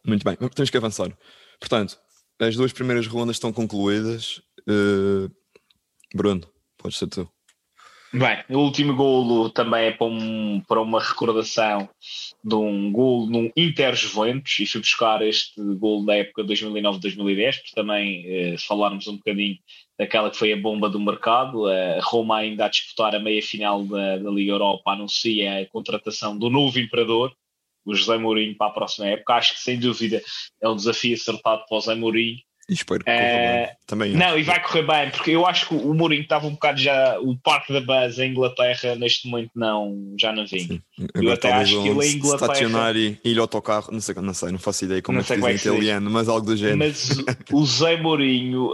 Muito bem, temos que avançar. Portanto, as duas primeiras rondas estão concluídas. Uh, Bruno, pode ser tu. Bem, o último golo também é para, um, para uma recordação de um golo num Inter Juventus e fui buscar este golo da época 2009-2010 porque também eh, falarmos um bocadinho daquela que foi a bomba do mercado. A Roma ainda a disputar a meia final da, da Liga Europa anuncia a contratação do novo imperador, o José Mourinho, para a próxima época. Acho que sem dúvida é um desafio acertado para o José Mourinho e espero que é... também. Não, e vai correr bem, porque eu acho que o Mourinho estava um bocado já. O Parque da Base em Inglaterra, neste momento, não, já não vim. Eu até acho que ele em Inglaterra. Estacionar e ir autocarro, não sei, não sei, não faço ideia como não é que diz em italiano, mas algo do género. Mas o Zé Mourinho,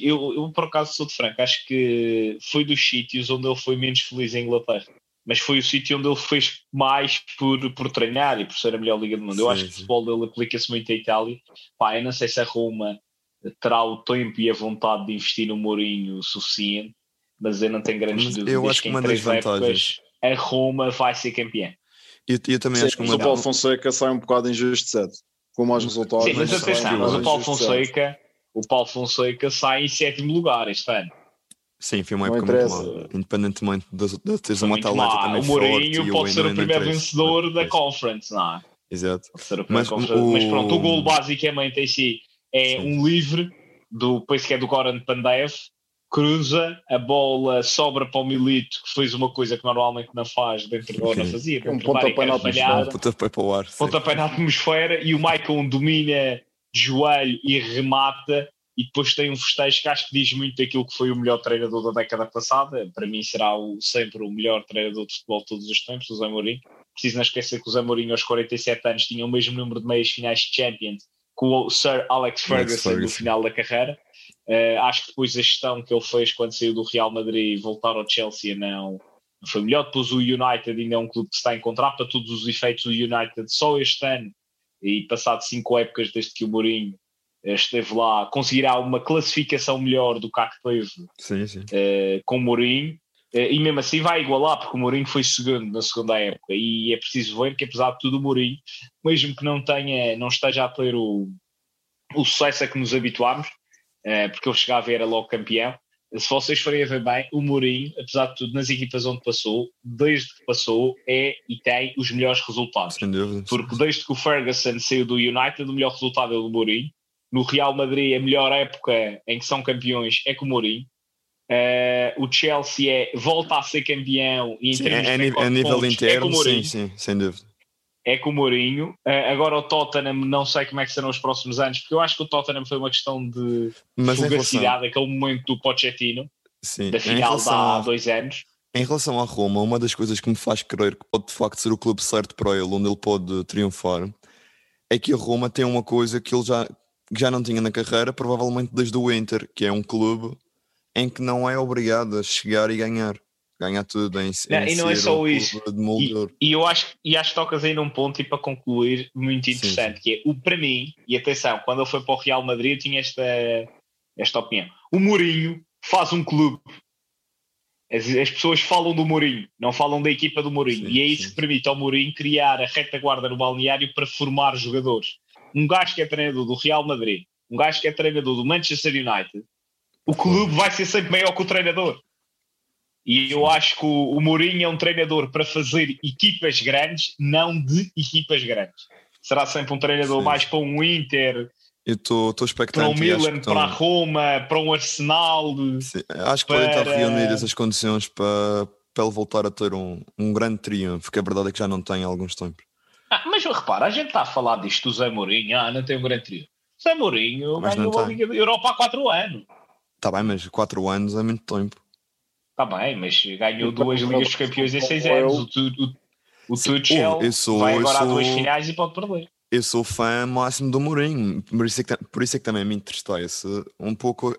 eu, eu por acaso sou de Franco, acho que foi dos sítios onde ele foi menos feliz em Inglaterra mas foi o sítio onde ele fez mais por, por treinar e por ser a melhor liga do mundo. Sim, eu acho que o futebol dele aplica-se muito à Itália. Pá, eu não sei se a Roma terá o tempo e a vontade de investir no Mourinho suficiente, mas eu não tenho grandes dúvidas eu acho que, uma das vantagens a Roma vai ser campeã. Eu, eu também Sim, acho que uma... o Paulo Fonseca sai um bocado injustiçado com mais resultados. Sim, mas atenção, mas o Paulo Fonseca, o Paulo Fonseca sai em sétimo lugar este ano. Sim, foi uma época muito má, independentemente de, teres uma Atalanta também O Mourinho pode ser o primeiro vencedor da Conference, não é? Exato. Mas, o... mas pronto, o gol basicamente em si é Sim. um livre do, penso que é do Goran Pandev, cruza, a bola sobra para o Milito, que fez uma coisa que normalmente não faz, dentro do não fazia, um pontapé na atmosfera, pontapé para o ar, pontapé na atmosfera, e o Michael domina de joelho e remata, e depois tem um festejo que acho que diz muito daquilo que foi o melhor treinador da década passada, para mim será o, sempre o melhor treinador de futebol de todos os tempos, o Zé Mourinho. Preciso não esquecer que o Zé Mourinho aos 47 anos tinha o mesmo número de meias finais de Champions com o Sir Alex Ferguson, Ferguson. no final da carreira. Uh, acho que depois a gestão que ele fez quando saiu do Real Madrid e voltar ao Chelsea não, foi melhor. Depois o United ainda é um clube que está a encontrar para todos os efeitos. O United só este ano e passado cinco épocas desde que o Mourinho eh, esteve lá, conseguirá uma classificação melhor do que a que teve sim, sim. Uh, com o Mourinho. Uh, e mesmo assim vai igualar, porque o Mourinho foi segundo na segunda época. E é preciso ver que, apesar de tudo, o Mourinho, mesmo que não, tenha, não esteja a ter o, o sucesso a que nos habituámos, uh, porque ele chegava a ver era logo campeão. Se vocês forem a ver bem, o Mourinho, apesar de tudo, nas equipas onde passou, desde que passou, é e tem os melhores resultados. Sem dúvida. Porque desde que o Ferguson saiu do United, o melhor resultado é o do Mourinho. No Real Madrid, a melhor época em que são campeões é com o Mourinho. Uh, o Chelsea é, volta a ser campeão e em sim, termos é, de a nível pontos, interno, é sim, sim, sem dúvida. É com o Mourinho. Uh, agora o Tottenham, não sei como é que serão os próximos anos, porque eu acho que o Tottenham foi uma questão de Mas fugacidade, aquele momento do Pochettino, sim, da final de há dois anos. Em relação à Roma, uma das coisas que me faz crer que pode de facto ser o clube certo para ele, onde ele pode triunfar, é que a Roma tem uma coisa que ele já, que já não tinha na carreira, provavelmente desde o Inter, que é um clube em que não é obrigado a chegar e ganhar. ganhar tudo em, não, em E não é só isso. E, e, eu acho, e acho que tocas aí num ponto, e para concluir, muito interessante, sim, sim. que é, o, para mim, e atenção, quando ele foi para o Real Madrid, eu tinha esta, esta opinião. O Mourinho faz um clube. As, as pessoas falam do Mourinho, não falam da equipa do Mourinho. Sim, e é isso que permite ao Mourinho criar a retaguarda no balneário para formar jogadores. Um gajo que é treinador do Real Madrid, um gajo que é treinador do Manchester United, o clube vai ser sempre maior que o treinador. E eu acho que o, o Mourinho é um treinador para fazer equipas grandes, não de equipas grandes. Será sempre um treinador Sim. mais para um Inter, eu expectante. Para o Milan, para a Roma, para um Arsenal. Sim, acho que para... podem estar reunidas as condições para, para ele voltar a ter um, um grande triunfo, porque a verdade é que já não tem há alguns tempos. Ah, mas repara, a gente está a falar disto do Zé Mourinho, ah, não tem um grande triunfo. Zé Mourinho mas ganhou a Liga da Europa há 4 anos. Está bem, mas 4 anos é muito tempo. Está bem, mas ganhou duas Ligas dos Campeões em 6 anos. O, o, o Tuchel vai agora a duas finais e pode perder eu sou fã máximo do Mourinho, por isso é que, por isso é que também me entristece um pouco,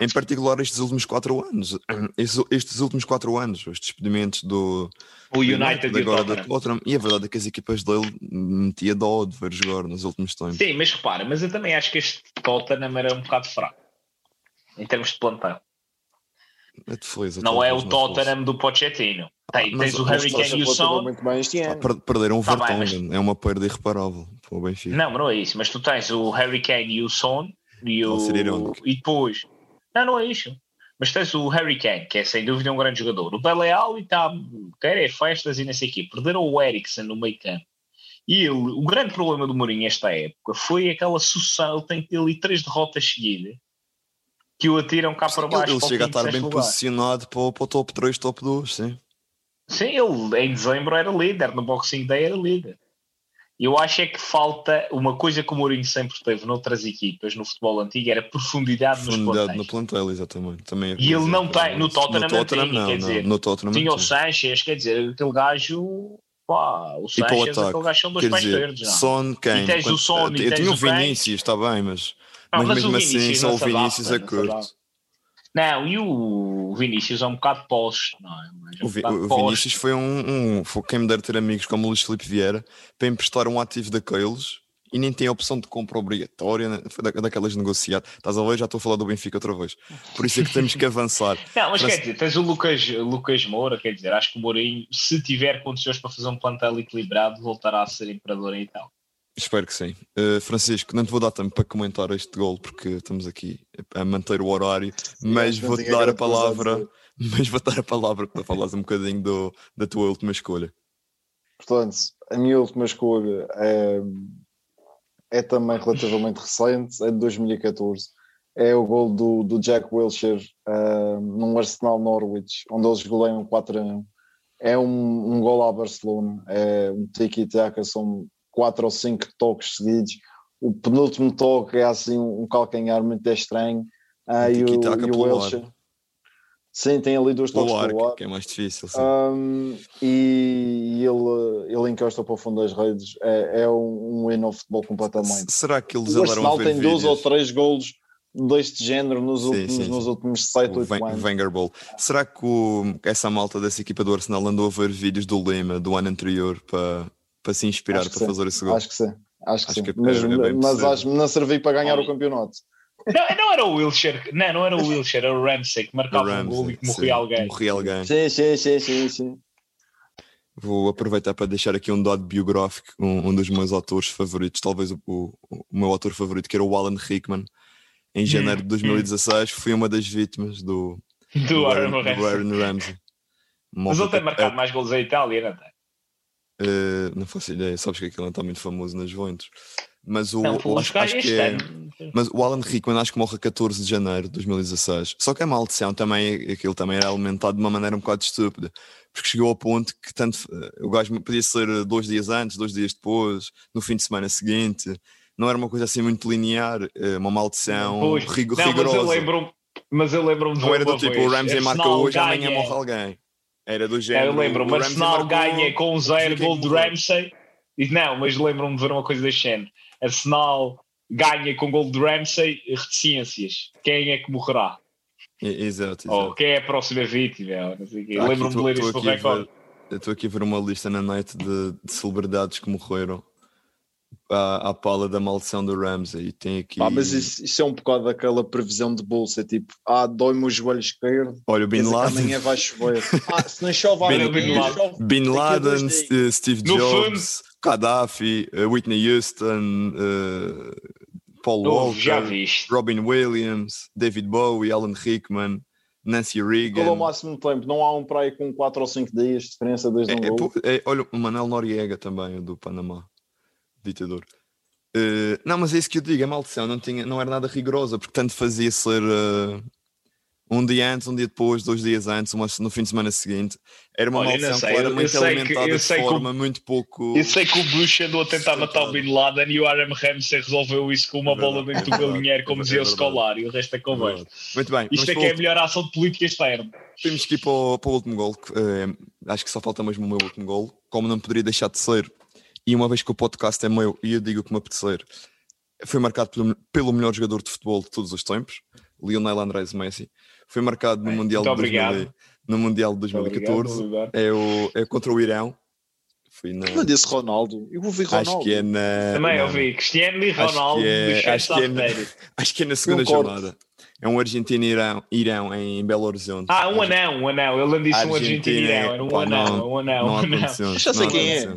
em particular estes últimos quatro anos, estes, estes últimos quatro anos, os despedimentos do o United, United agora do Tottenham, e a verdade é que as equipas dele metia dó de ver jogar nos últimos tempos. Sim, mas repara, mas eu também acho que este Tottenham era um bocado fraco, em termos de plantão. É feliz, não é o Tottenham do Pochettino. Tem, mas, tens o Harry Kane e o Son. Perderam o tá Vertonghen, mas... é uma perda irreparável para o Benfica. Não, não é isso, mas tu tens o Harry Kane e o Son e o. E depois. Não, não é isso. Mas tens o Harry Kane, que é sem dúvida um grande jogador. O Bele e está. Quer é festas e nessa equipe. Perderam o Eriksen no meio campo. E ele, o grande problema do Mourinho esta época foi aquela sucessão. Ele tem que ter ali três derrotas seguidas que o atiram cá para baixo. Ele, chega a estar bem lugar. posicionado para o, para o top 3, top 2, sim. Sim, ele em dezembro era líder, no Boxing Day era líder. Eu acho é que falta uma coisa que o Mourinho sempre teve noutras equipas, no futebol antigo, era profundidade, profundidade nos no plantel, exatamente. Também e ele não tem, no Tottenham, no Tottenham não, quer não, dizer, no Tottenham tinha o Sanchez, quer dizer, aquele gajo, pá, o Sanchez, aquele gajo são dois pés verdes. Não. Son, quem? E tens o Son, eu, eu tinha o Vinícius, está bem, mas, não, mas, mas mesmo assim só o Vinícius é curto. Não, e o Vinícius é um bocado posto, não é? Um o, Vi, o Vinícius foi um, um, foi quem me dera ter amigos como o Luís Felipe Vieira para emprestar um ativo daqueles e nem tem a opção de compra obrigatória, né? daquelas negociadas. Estás a ver? Já estou a falar do Benfica outra vez. Por isso é que temos que avançar. não, mas quer dizer, tens o Lucas, Lucas Moura, quer dizer, acho que o Mourinho, se tiver condições para fazer um plantel equilibrado, voltará a ser imperador em Itália. Espero que sim. Uh, Francisco, não te vou dar tempo para comentar este gol porque estamos aqui a manter o horário, mas vou-te dar a palavra, mas vou dar a palavra para falares um bocadinho do, da tua última escolha. Portanto, a minha última escolha é, é também relativamente recente, é de 2014. É o gol do, do Jack Wilshere uh, num Arsenal Norwich, onde eles goleiam 4 a 1. É um, um gol à Barcelona, é um tiki-taka, são quatro ou cinco toques seguidos. O penúltimo toque é assim um calcanhar muito estranho. Ah, e, o, e o Wilshire. Sim, tem ali dois toques pelo ar. Que é mais difícil. Um, e ele, ele encosta para o fundo das redes. É, é um, um win of futebol completamente. Será que eles o Arsenal tem dois ou três golos deste género nos, sim, últimos, sim, sim. nos últimos 7, 8 anos. Wenger Ball. Será que o, essa malta dessa equipa do Arsenal andou a ver vídeos do Lima do ano anterior para para se inspirar para sim. fazer esse gol. Acho que sim, acho que acho sim. Que é, mas, é mas acho que não serviu para ganhar o campeonato. Não, não era o Wilshire, não, não era o Wilshire, era o Ramsey que marcava o um gol e que morria alguém. Morria alguém. Sim, sim, sim, sim, sim. Vou aproveitar para deixar aqui um dado biográfico, um, um dos meus autores favoritos, talvez o, o, o, meu autor favorito, que era o Alan Rickman. Em janeiro de 2016 hum. fui uma das vítimas do, do, do Aaron, Ramsey. Mas ele tem marcado mais gols em Itália, não tem? Uh, não faço ideia, sabes que aquilo não está muito famoso nas Juventus. Mas o, não, o acho, acho que é, mas o Alan Rickman acho que morre a 14 de janeiro de 2016. Só que a maldição também, aquilo também era alimentado de uma maneira um bocado estúpida. Porque chegou ao ponto que tanto eh, o gajo podia ser dois dias antes, dois dias depois, no fim de semana seguinte. Não era uma coisa assim muito linear, eh, uma maldição pois. rig não, rigorosa. Mas eu lembro-me lembro Não era do tipo, o Ramsey marca hoje, amanhã morre alguém. Era do género. Eu lembro, o Arsenal ganha com um zero gol de Ramsey. Não, mas lembro-me de ver uma coisa deste género. Arsenal ganha com gol de Ramsey, reticências. Quem é que morrerá? Exato, exato. Oh, quem é a próxima vítima? Lembro-me de ler isto no recorde. Eu estou aqui a ver uma lista na net de, de celebridades que morreram à, à pala da maldição do Ramsey e tem aqui. Ah, mas isso, isso, é um bocado daquela previsão de bolsa, tipo, ah, dói-me o joelho esquerdo. Olha, o Bin Laden. Amanhã vai chover. ah, se não chove Bin, Bin, Laden, Bin Laden uh, Steve no Jobs, fundo. Gaddafi, uh, Whitney Houston, uh, Paul oh, Walker, Robin Williams, David Bowie, Alan Rickman. Nancy Reagan. Qual é o máximo tempo? Não há um para aí com 4 ou 5 dias de diferença desde é, um é, é, Olha, o Manel Noriega também, do Panamá ditador. Uh, não, mas é isso que eu digo, a maldição não, tinha, não era nada rigorosa, porque tanto fazia ser uh, um dia antes, um dia depois, dois dias antes, uma, no fim de semana seguinte. Era uma Olha, maldição claramente alimentada de forma o, muito pouco. Eu sei que o Bush andou a tentar matar o Bin Laden e o Aram Ramsey resolveu isso com uma é bola dentro do galinheiro, como é dizia o Scolar, e o resto é conversa. Muito bem. Isto é que é a melhor ação de política externa. Temos que ir para o, para o último gol. Uh, acho que só falta mesmo o meu último gol. Como não poderia deixar de ser e uma vez que o podcast é meu e eu digo que me apetecer, foi marcado pelo, pelo melhor jogador de futebol de todos os tempos, Lionel Andrés Messi. Foi marcado no, mundial de 2000, no Mundial de 2014. é, o, é contra o Irão. Fui na... Eu disse Ronaldo. Eu vou ver Ronaldo. Acho que é na. Também eu vi Cristiano e Ronaldo. Acho que é, acho que é, na, acho que é na segunda jornada. É um Argentina-Irão Irão, em Belo Horizonte. Ah, um anão, um anão. Ele disse um Argentina-Irão. Era um anão, um anão. Um anão. Já sei quem é.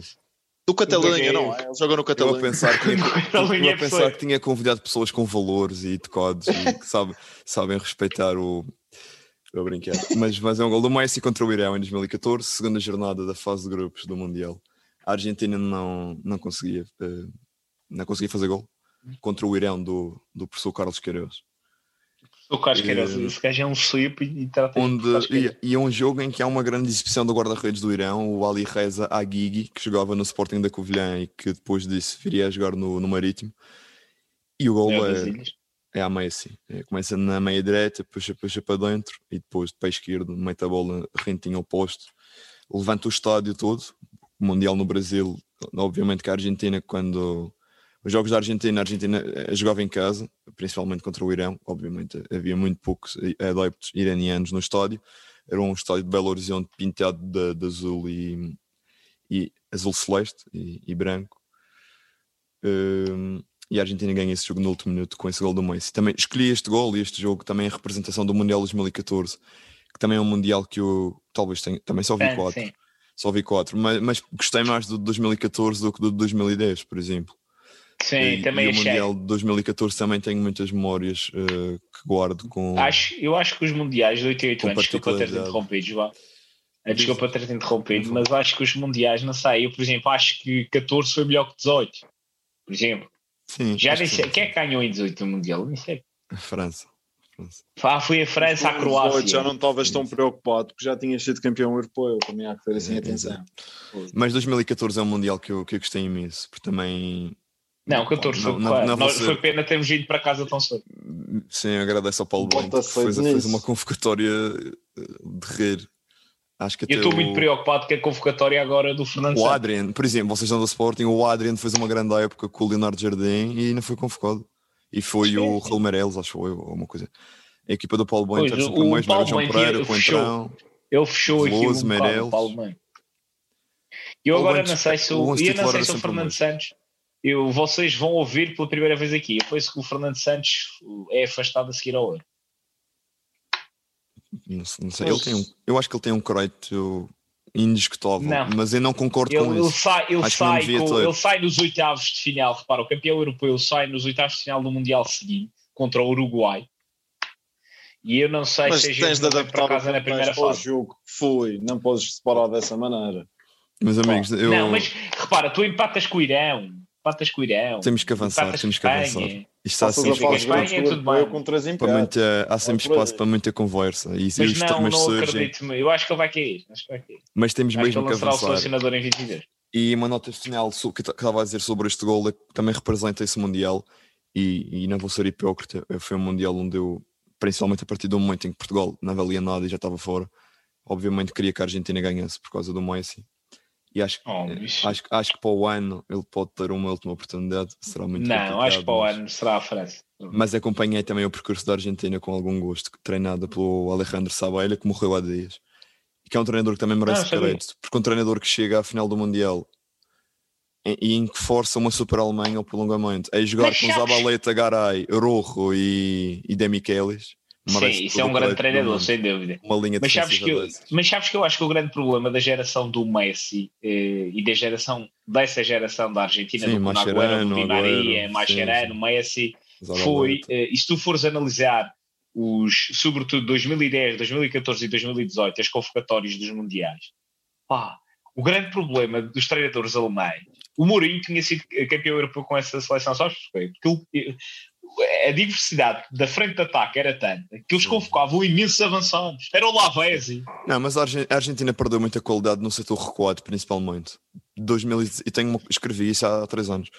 Do Catalunha, não, ele joga no Catalunha. Eu a pensar que tinha, eu a pensar que tinha convidado pessoas com valores e decodes e que sabe, sabem respeitar o. Vou brincar. Mas, mas é um gol do Messi contra o Irão em 2014, segunda jornada da fase de grupos do Mundial. A Argentina não, não, conseguia, eh, não conseguia fazer gol contra o Irão do, do professor Carlos Queiroz. O Casqueiras, uh, esse gajo é um slip e, trata onde, e, e, é um jogo em que há uma grande exibição do guarda-redes do Irão, o Ali Reza Aguigui, que jogava no Sporting da Covilhã e que depois disso viria a jogar no, no Marítimo. E o gol é, é, é à meia assim. É, começa na meia direita, puxa, puxa para dentro e depois de pé esquerdo, mete a bola rentinho ao posto, levanta o estádio todo. O Mundial no Brasil, obviamente que a Argentina, quando os jogos da Argentina, a Argentina eh, jogava em casa, principalmente contra o Irão, obviamente havia muito poucos adeptos iranianos no estádio, era um estádio de Belo Horizonte pintado de, de azul e, e, azul celeste e, e branco. Um, e a Argentina ganha esse jogo no último minuto com esse gol do Messi. Também escolhi este gol e este jogo também em representação do Mundial 2014, que também é um Mundial que eu talvez tenha, também só vi é, quatro. Só vi quatro, mas, mas gostei mais do 2014 do que do 2010, por exemplo. Sim, e, também e achei. o Mundial de 2014 também tenho muitas memórias uh, que guardo com. Acho, eu acho que os Mundiais de 88 anos, desculpa ter-te interrompido, vá. Eh, desculpa ter-te interrompido, mas acho que os Mundiais, não sei, eu, por exemplo, acho que 14 foi melhor que 18. Por exemplo. Sim, Já nem sei. Quem é que ganhou em 18 no Mundial? Nem sei. A França. Ah, foi a França, a Croácia. Já não estavas tão preocupado porque já tinhas sido campeão europeu. Também há que ter assim atenção. Mas 2014 é um Mundial que eu, que eu gostei imenso, porque também não, 14 não, não, claro. não Nós, Foi pena termos ido para casa tão cedo. Sim, agradeço ao Paulo Bento que fez, fez, uma convocatória eh, de rir. Acho que eu estou o... muito preocupado com a convocatória agora do Fernando O Adrian, por exemplo, vocês estão do Sporting, o Adrian fez uma grande época com o Leonardo Jardim e não foi convocado. E foi sim, o Raul Meirelles, acho que foi, ou uma coisa. A equipa do Paulo Bento era super mais, Paulo João Pereira, com o Entrão. Ele fechou aqui Meirelles. Paulo Bento. Eu agora não sei se o, eu não sei se o Fernando Santos eu, vocês vão ouvir pela primeira vez aqui. Foi isso que o Fernando Santos é afastado a seguir ao ouro. Não, não sei, ele tem um, eu acho que ele tem um crédito indiscutável, não. mas eu não concordo ele, com ele isso. Sai, ele, sai com, ele sai nos oitavos de final, repara, o campeão europeu sai nos oitavos de final do Mundial seguinte contra o Uruguai. E eu não sei mas se gente de adaptar para casa na primeira fase. jogo foi, não podes separar dessa maneira. Meus amigos, eu... Não, mas repara, tu empatas com o Irão, patas com o Irão. Temos que avançar, temos que avançar. Isto está assim. Espanha, é tudo bem. Com três para muita, há sempre espaço para muita conversa. E mas os não, não surgem. acredito, eu acho que ele vai cair. Acho que vai cair. Mas temos acho mesmo que, que avançar. o selecionador em 22. E uma nota final que estava a dizer sobre este gol é que também representa esse Mundial. E, e não vou ser hipócrita, foi um Mundial onde eu, principalmente a partir do momento em que Portugal não valia nada e já estava fora, obviamente queria que a Argentina ganhasse por causa do Messi E acho, Oh, eh, acho, acho que para o ano ele pode ter uma última oportunidade. Será muito Não, acho que para o ano será a França. Mas acompanhei também o percurso da Argentina com algum gosto, treinada pelo Alejandro Sabella, que morreu há dias. E que é um treinador que também merece crédito, porque um treinador que chega à final do Mundial e, em que força uma super Alemanha ao prolongamento, é jogar Mas com Zabaleta, Garay, Rojo e, e Demichelis. Sim, isso é um grande do treinador, sem dúvida. Uma linha Mas sabes, que eu, mas sabes que eu acho que o grande problema da geração do Messi eh, e da geração dessa geração da Argentina, Sim, do Agüero, do Di Maria, Agüero, Mascherano, Messi, foi, eh, e se tu fores analisar os, sobretudo 2010, 2014 e 2018, as convocatórias dos mundiais, pá, o grande problema dos treinadores alemães, o Mourinho tinha sido campeão europeu com essa seleção, porquê? Porque ele- a diversidade da frente de ataque era tanta que eles convocavam imensos avançados. Era o Lavezzi. Não, mas a Argen- a Argentina perdeu muita qualidade no setor recuado, principalmente. 2000, e tenho, uma- escrevi isso há três anos.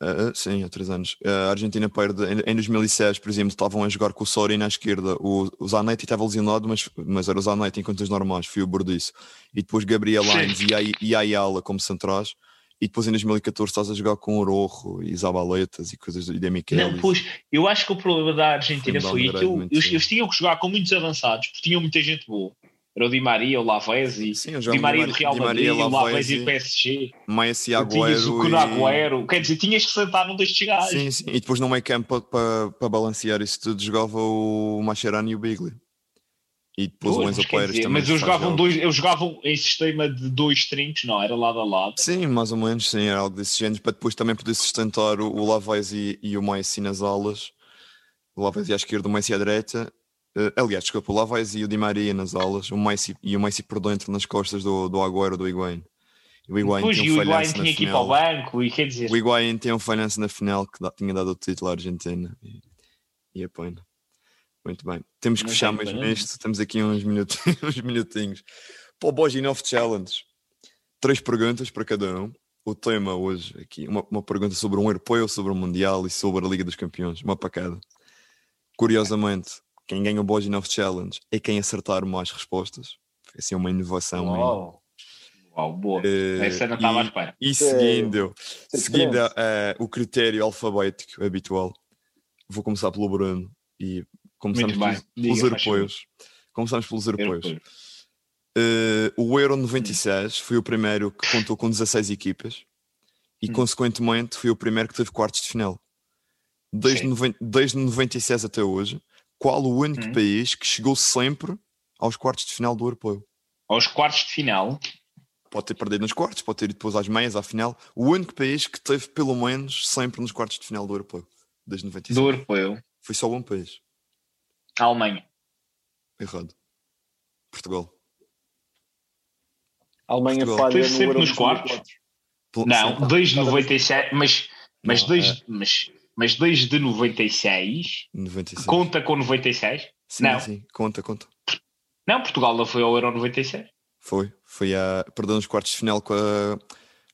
Ah, sim, há três anos. Ah, a Argentina perde em, em 2006, por exemplo, estavam a jogar com o Sori na esquerda. O, o Zanetti estava lesionado, mas, mas era o Zanetti em contas normais, foi o Bordiço. E depois Gabriel. Lines e, e Ayala como centrais. E depois em 2014 estás a jogar com o Rojo e Zabaletas e coisas do Demichelis. Não, pois, eu acho que o problema da Argentina Foi aquilo. muito Eles, eles tinham que jogar com muitos avançados, porque tinham muita gente boa. Era o Di Maria, o Lavezzi, Sim, eu o Di Maria do Real Di Madrid, Maria, o Lavezzi Lavezzi, do PSG. Messi, tinhas o Agüero e... Agüero. Quer dizer, tinhas que sentar num destes gajos. Sim, sim. E depois no meio campo para pa, balancear isso tudo jogava o Mascherano e o Bigli. E depois Pois, o Enzo Pérez dizer, também. mas jogavam, jogos. dois, eles jogavam em sistema de dois trincos, não, era lado a lado. Sim, mais ou menos, sim, era algo desse género, para depois também poder sustentar o, o Lavezzi e, e o Messi nas alas. O Lavezzi à esquerda, o Messi à direita. Eh, aliás, desculpa, o Lavezzi e o Di Maria nas alas, o Messi, e o Messi por dentro nas costas do, do Agüero, do Higuaín. E o Higuaín Depois tinha um o Higuaín tinha que ir para o banco e quer dizer, O Higuaín tem um falhanço na final que dá- tinha dado o título à Argentina e, e a pena. Muito bem. Temos que Não fechar tem mesmo pena. isto. Temos aqui uns, minuti- uns minutinhos. Para o Boginov Challenge. Três perguntas para cada um. O tema hoje aqui, uma, uma pergunta sobre um europeu, sobre o Mundial e sobre a Liga dos Campeões. Uma para cada. Curiosamente, quem ganha o Boginov Challenge é quem acertar mais respostas. Foi assim uma inovação. mesmo. uau, uau, boa. Eh, Essa não estava à e- espera. E seguindo, é seguindo eh, o critério alfabético habitual, vou começar pelo Bruno e começamos pelos, Diga, pelos europeus. Começamos pelos europeus. Europeu. Eh, o Euro 96 foi o primeiro que contou com 16 equipas e, Hum. consequentemente, foi o primeiro que teve quartos de final. Desde, desde 96 até hoje, qual o único Hum. país que chegou sempre aos quartos de final do europeu? Aos quartos de final, Pode ter perdido nos quartos, pode ter ido depois às meias, à final. O único país que teve pelo menos sempre nos quartos de final do europeu, desde 96. do europeu, Foi só um país. A Alemanha. Errado. Portugal. A Alemanha Portugal. falha Teve no sempre nos 2004. quartos? Não, sim, desde 97, mas, mas, Não, desde, mas, mas desde 96, 96. conta com 96? Sim, não. sim, conta, conta. Não, Portugal não foi ao Euro 96. Foi. Foi a. Perdeu nos quartos de final com a.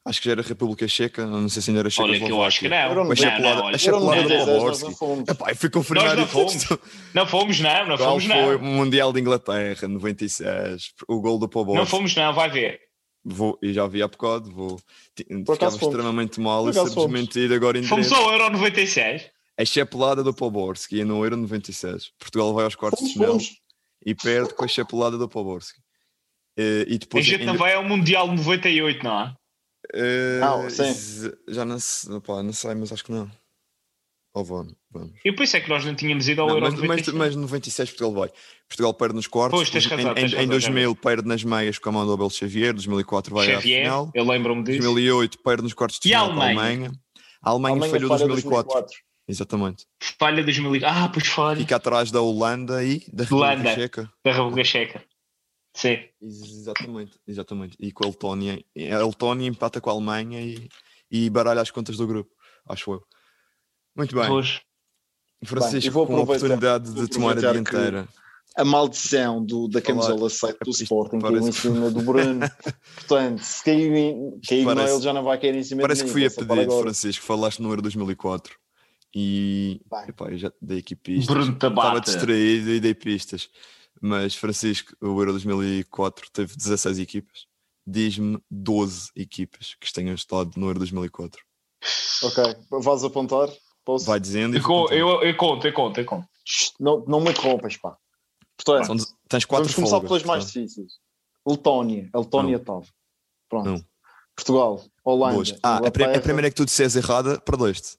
Acho que já era a República Checa, não sei se ainda era Checa. Olha que eu acho que não. Não, A Não, chapelada, não, a do 96 nós Poborski. não fomos. Epá, eu fui confirmar não isto. fomos. não fomos não, não fomos foi o não. Mundial de Inglaterra, 96. O gol do Poborski. Não fomos não, vai ver. Vou, e já vi há bocado, vou. Ficava extremamente mal e ser desmentido agora em Fomos ao Euro 96. A chapelada do Poborski e no Euro 96. Portugal vai aos quartos de final e perde com a chapelada do Poborski. Eh, e A depois gente não ainda- vai ao Mundial 98, não é? Eh, Não, sim. já não, pá, não sei, mas acho que não. Ou vamos, vamos. E por isso é que nós não tínhamos ido ao Não, Euro mas, mas, 96. mas 96 Portugal vai. Portugal perde nos quartos. Pois, tens razão, em, tens em- razão, em 2000 perde nas meias com a mão do Abel Xavier. 2004 vai à Xavier, final. eu lembro-me disso. 2008 perde nos quartos de a final com a Alemanha? Alemanha. A Alemanha, Alemanha falhou falha 2004. 2004. Exatamente. Falha 2000. Ah, pois falha. Fica atrás da Holanda e da República Holanda. Checa. Da República Checa. Sim. Exatamente, exatamente. E com a Letónia. A Letónia empata com a Alemanha e, e baralha as contas do grupo, acho eu. Muito bem. Pois. Francisco, Bem, com a oportunidade de tomar a dianteira. A maldição do, da camisola 7 do Sporting caiu em parece- cima do Bruno. Portanto, se caiu em caiu não, parece- ele já não vai cair em cima Parece de que fui a agora. Francisco, falaste no Euro 2004 e Bem. epá, eu já dei aqui pistas. Bruno Estava Tabata. distraído e dei pistas. Mas Francisco, o Euro 2004 teve 16 equipas diz-me 12 equipas que tenham estado no Euro 2004. Ok, vais apontar? Posso? Vai dizendo e Eu, vou co- contando. eu, eu conto, eu conto, eu conto. Não, não me interrompas, pá. Portanto, São tens quatro vamos começar folgas, pelas mais difíceis. Letónia. A Letónia estava. Pronto. Não. Portugal. Holanda. Boas. Ah, a, a primeira que tu disseste errada, perdeste.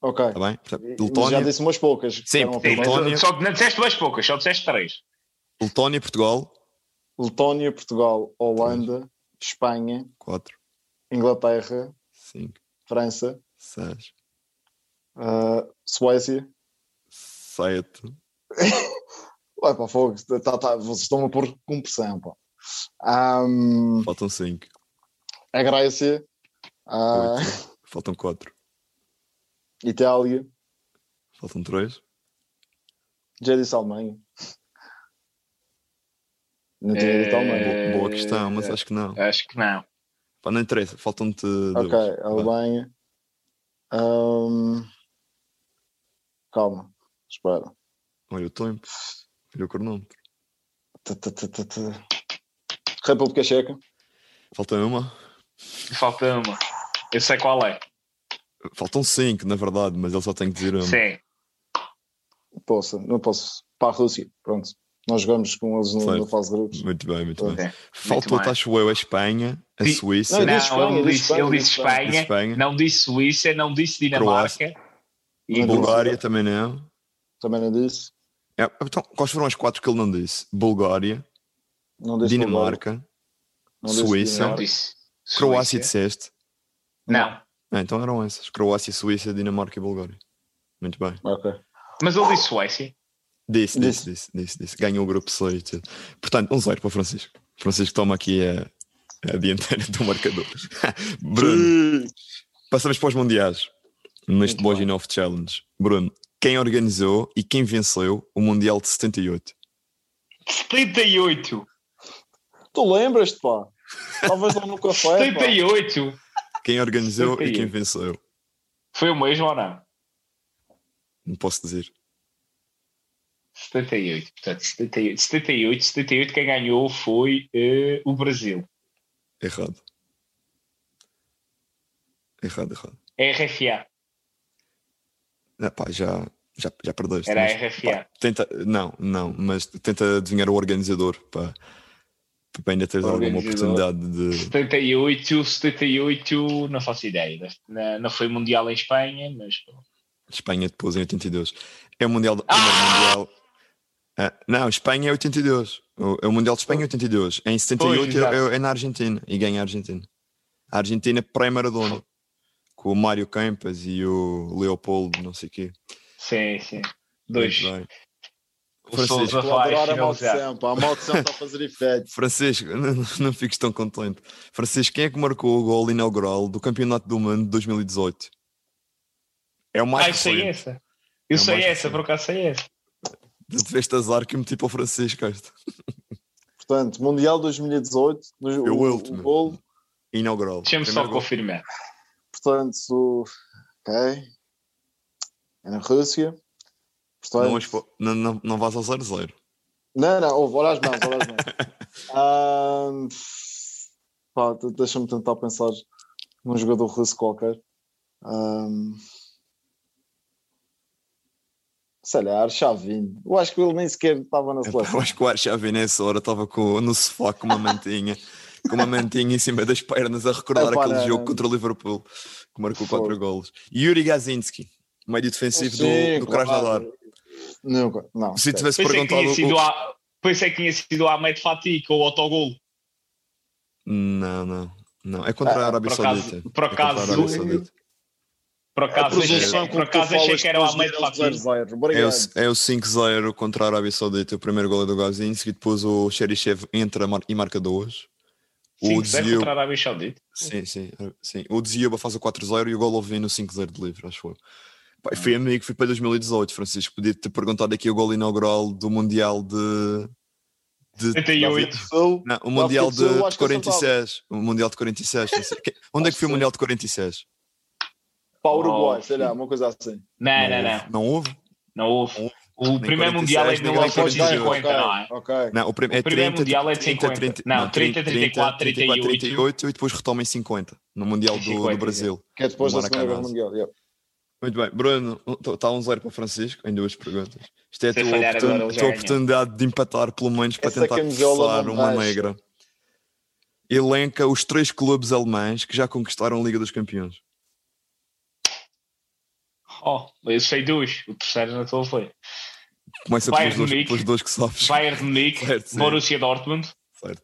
Ok. Está bem? Portanto, Mas Já Letónia, disse umas poucas. que Sim, Letónia. só não disseste mais poucas, só disseste três. Letónia, Portugal, Letónia, Portugal, Holanda, Espanha, 4, Inglaterra, 5, França, 6, ah, Suécia. 7, Ué, pá, fogo. Tá, tá, vocês estão a pôr com pressão, pá. Ahm, faltam 5, a Grécia, 8, faltam 4, Itália, faltam 3. já disse Alemanha. Não tinha É, dito Alemanha. Boa questão, mas acho que não. Acho que não. Pá, não interessa, faltam-te dois. Ok, Vá. Alemanha. Ahm, calma, espera. Olha o tempo, olha o cronómetro. Tá. República Checa. Falta uma. Falta uma. Eu sei qual é. Faltam 5, na verdade, mas ele só tem que dizer uma. Sim. Posso, não posso. Para a Rússia, pronto. Nós jogamos com eles no, na fase de grupos. Muito bem, muito Ok. bem. Faltou, bem. acho eu, a Espanha, a Sim. Suíça, Não, Não, Espanha, ele disse disse, ele Espanha, disse Espanha, Espanha. não disse Suíça, não disse Dinamarca. E Bulgária também não. Também não disse. É, então, quais foram as quatro que ele não disse? Bulgária, Não disse Dinamarca, não disse Suíça. não Dinamarca. disse. Croácia disseste. Não. Ah, então eram essas. Croácia, Suíça, Dinamarca e Bulgária. Muito bem. Ok. Mas ele disse Suécia. Disse, Disse. disse, disse, disse. Ganhou o grupo 6 e tudo. Portanto, um zero para o Francisco. Francisco toma aqui a, a dianteira do marcador. Bruno, passamos para os mundiais. Neste Muito Boji bem. 9 Challenge. Bruno, quem organizou e quem venceu o Mundial de 78? 78. Tu lembras-te, pá? Estavas lá no café. pá. 78. Quem organizou e 78. quem venceu? Foi o mesmo ou não? Não posso dizer. 78. Portanto, 78. 78, 78 quem ganhou foi eh, o Brasil. Errado. Errado, errado. RFA. Ah, pá, já, já, já perdeste. Era a mas, RFA. pá, tenta, não, não, mas tenta adivinhar o organizador para, para ainda teres alguma oportunidade de. 78, 78, não faço ideia. Não, não foi Mundial em Espanha, mas. Espanha depois em 82. É o Mundial. O primeiro Ah! mundial. Ah, não, Espanha é 82. O, é o Mundial de Espanha é 82. Em 78 Pois, é, é na Argentina e ganha a Argentina. A Argentina pré-Maradona. Com o Mário Campas e o Leopoldo, não sei o quê. Sim, sim. Dois. Francisco. Adorar a maldição, pá. A maldição está a fazer efeito. Francisco, não, não fiques tão contente. Francisco, quem é que marcou o gol inaugural do Campeonato do Mundo de 2018? É o mais Ah, eu sei essa. Eu É o sei essa, por acaso sei essa. Tu tiveste azar que meti para o Francisco esta. Portanto, Mundial 2018. no- Eu o, último. gol. Inaugural. Deixa-me só gol. confirmar. Portanto, o. Ok. É na Rússia. Portanto, Não, não, não, não vais ao 0-0. Não, não, ouve, olha as mãos, olha as mãos. De- deixa-me tentar pensar num jogador russo qualquer. Ahm, sei lá, Archavin. Eu acho que ele nem sequer estava na seleção. Eu acho que o Archavi nessa hora estava com, no sofá com uma mantinha, com uma mantinha em cima das pernas a recordar Epá, aquele jogo contra o Liverpool, que marcou Fogo. quatro golos. Yuri Gazinski, médio defensivo Sim, do, do claro. Krasnodar. Nunca, não. Se tivesse Pensei que, perguntado. tinha sido o- a, pensei que tinha sido o Ahmed Fatih com o autogol. Não, não, não. É contra Ah, a Arábia por acaso- Saudita. por É a acaso- Arábia Saudita. Por A acaso, achei, por acaso achei que era o Fatih. 0-0. É o, é o 5-0 contra a Arábia Saudita. O primeiro gol é do Gazinski. Depois o Xerichev entra e marca duas. O 5-0 Dzio, contra a Arábia Saudita. sim, sim, sim. O Dzioba faz o 4-0 e o gol vem no 5-0 de livre, acho que foi. Fui amigo, fui para 2018, Francisco. Podia ter perguntado aqui o gol inaugural do Mundial de. de 78. Sul, não, o Mundial de, de que acertava. 46. O Mundial de 46. não sei. Que- Onde é que foi o. Mundial de 46? Para o Uruguai, Oh, sei lá, uma coisa assim. Não, não, houve. não. Não houve? Não houve. O primeiro 46, Mundial é de nem 1950, ok, não é? ok. Não, o, prim- é O primeiro 30, Mundial é de 50. 30, Não, 30, 34, 38. 38 e depois retoma em 50, no Mundial do, 50, do Brasil. Que é depois da Segunda Guerra. Mundial. yeah. Muito bem, Bruno, está um zero para o Francisco em duas perguntas. Isto é a tua, oportun- já tua oportunidade de empatar, pelo menos para Essa tentar não uma negra. Elenca os três clubes alemães que já conquistaram a Liga dos Campeões. Oh, eu sei dois. O terceiro não estou foi. Começa Bayern pelos dois, pelos dois que sabes. Bayern de Munique, Certo. Borussia Dortmund Certo.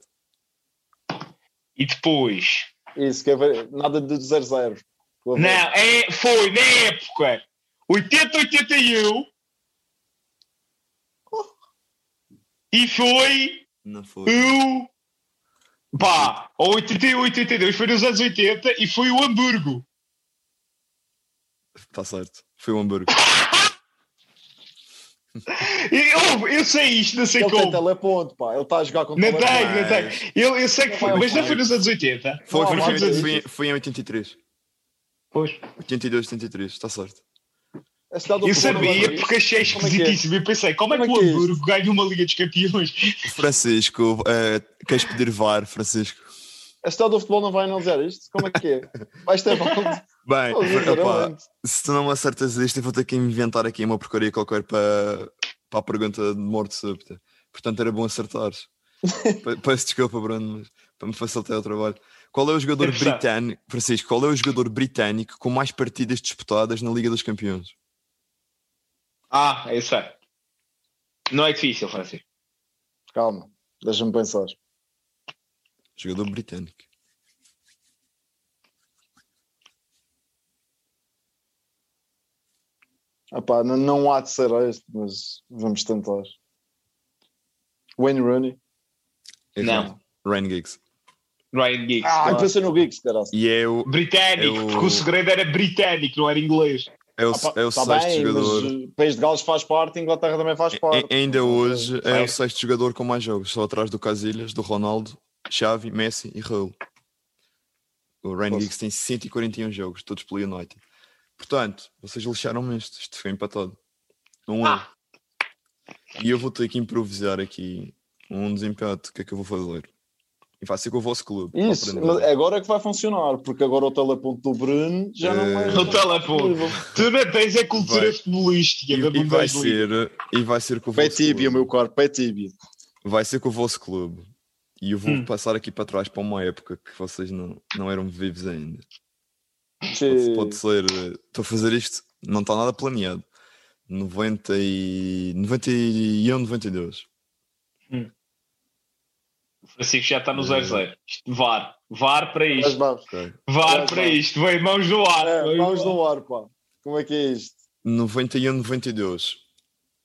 e depois. Isso, quer ver? Nada de 0-0. Vou ver. Não, é, foi na época 80-81 e foi Não foi. o. Pá, ou 81-82 foi nos anos 80 e foi o Hamburgo. Está certo. Foi o Hamburgo. Eu, eu sei isto, não sei Ele tem como. teleponto, pá. Ele está a jogar com Não teleponto. tenho, não tenho. Eu, eu sei que foi, mas não foi nos anos 80. Foi, foi, foi, não, foi, foi em 83. Pois. 82, 83. Está certo. Eu vai sabia porque achei é que é? esquisitíssimo. Eu pensei, como é que Como o é que é Hamburgo ganha uma Liga dos Campeões? Francisco, eh, queres pedir VAR, Francisco? A cidade do futebol não vai analisar isto? Como é que é? Vais ter volta. Bem, sinceramente. se tu não me acertas isto, eu vou ter que inventar aqui uma porcaria qualquer para, para a pergunta de morte súbita. Portanto, era bom acertares. Pe- Peço desculpa, Bruno, mas para me facilitar o trabalho. Qual é o jogador Interessante. britânico, Francisco, qual é o jogador britânico com mais partidas disputadas na Liga dos Campeões? Ah, eu sei. Não é difícil, Francisco. Calma, deixa-me pensar. Jogador britânico. Epá, não, não há de ser este, mas vamos tentar. Wayne Rooney. Não. Ryan Giggs. Ryan Giggs. Ah, claro. eu pensei no Giggs, caralho. E é o, Britânico, Eu- porque o segredo era britânico, não era inglês. é o, Ah, pá, é o tá sexto bem, jogador. Mas, País de Gales faz parte, Inglaterra também faz parte. A- Ainda hoje é Vai. o sexto jogador com mais jogos, só atrás do Casilhas, do Ronaldo, Xavi, Messi e Raul. O Ryan. Giggs tem 141 jogos, todos pelo United. Portanto, vocês lixaram-me isto, isto foi empatado. Um. Ah. E eu vou ter que improvisar aqui um desempate. O que é que eu vou fazer? E vai ser com o vosso clube. Isso, mas agora é que vai funcionar, porque agora o teleponto do Bruno já não é. Eh, O teleponto. Tu não tens a cultura Vai. futebolística E, da e vai ser, e vai ser com o Pé vosso tíbia, clube. meu caro, pé tíbia. vai ser com o vosso clube. E eu vou Hum. passar aqui para trás para uma época que vocês não, não eram vivos ainda. Pode, pode ser. eh, Estou a fazer isto, não está nada planeado. 90 e, 91, 92. O Francisco já está no 0-0. Isto, VAR. VAR para isto. vamos. Ok. VAR Mas para isto. Vem mãos no ar. É, no no ar, pá. Como é que é isto? 91, 92.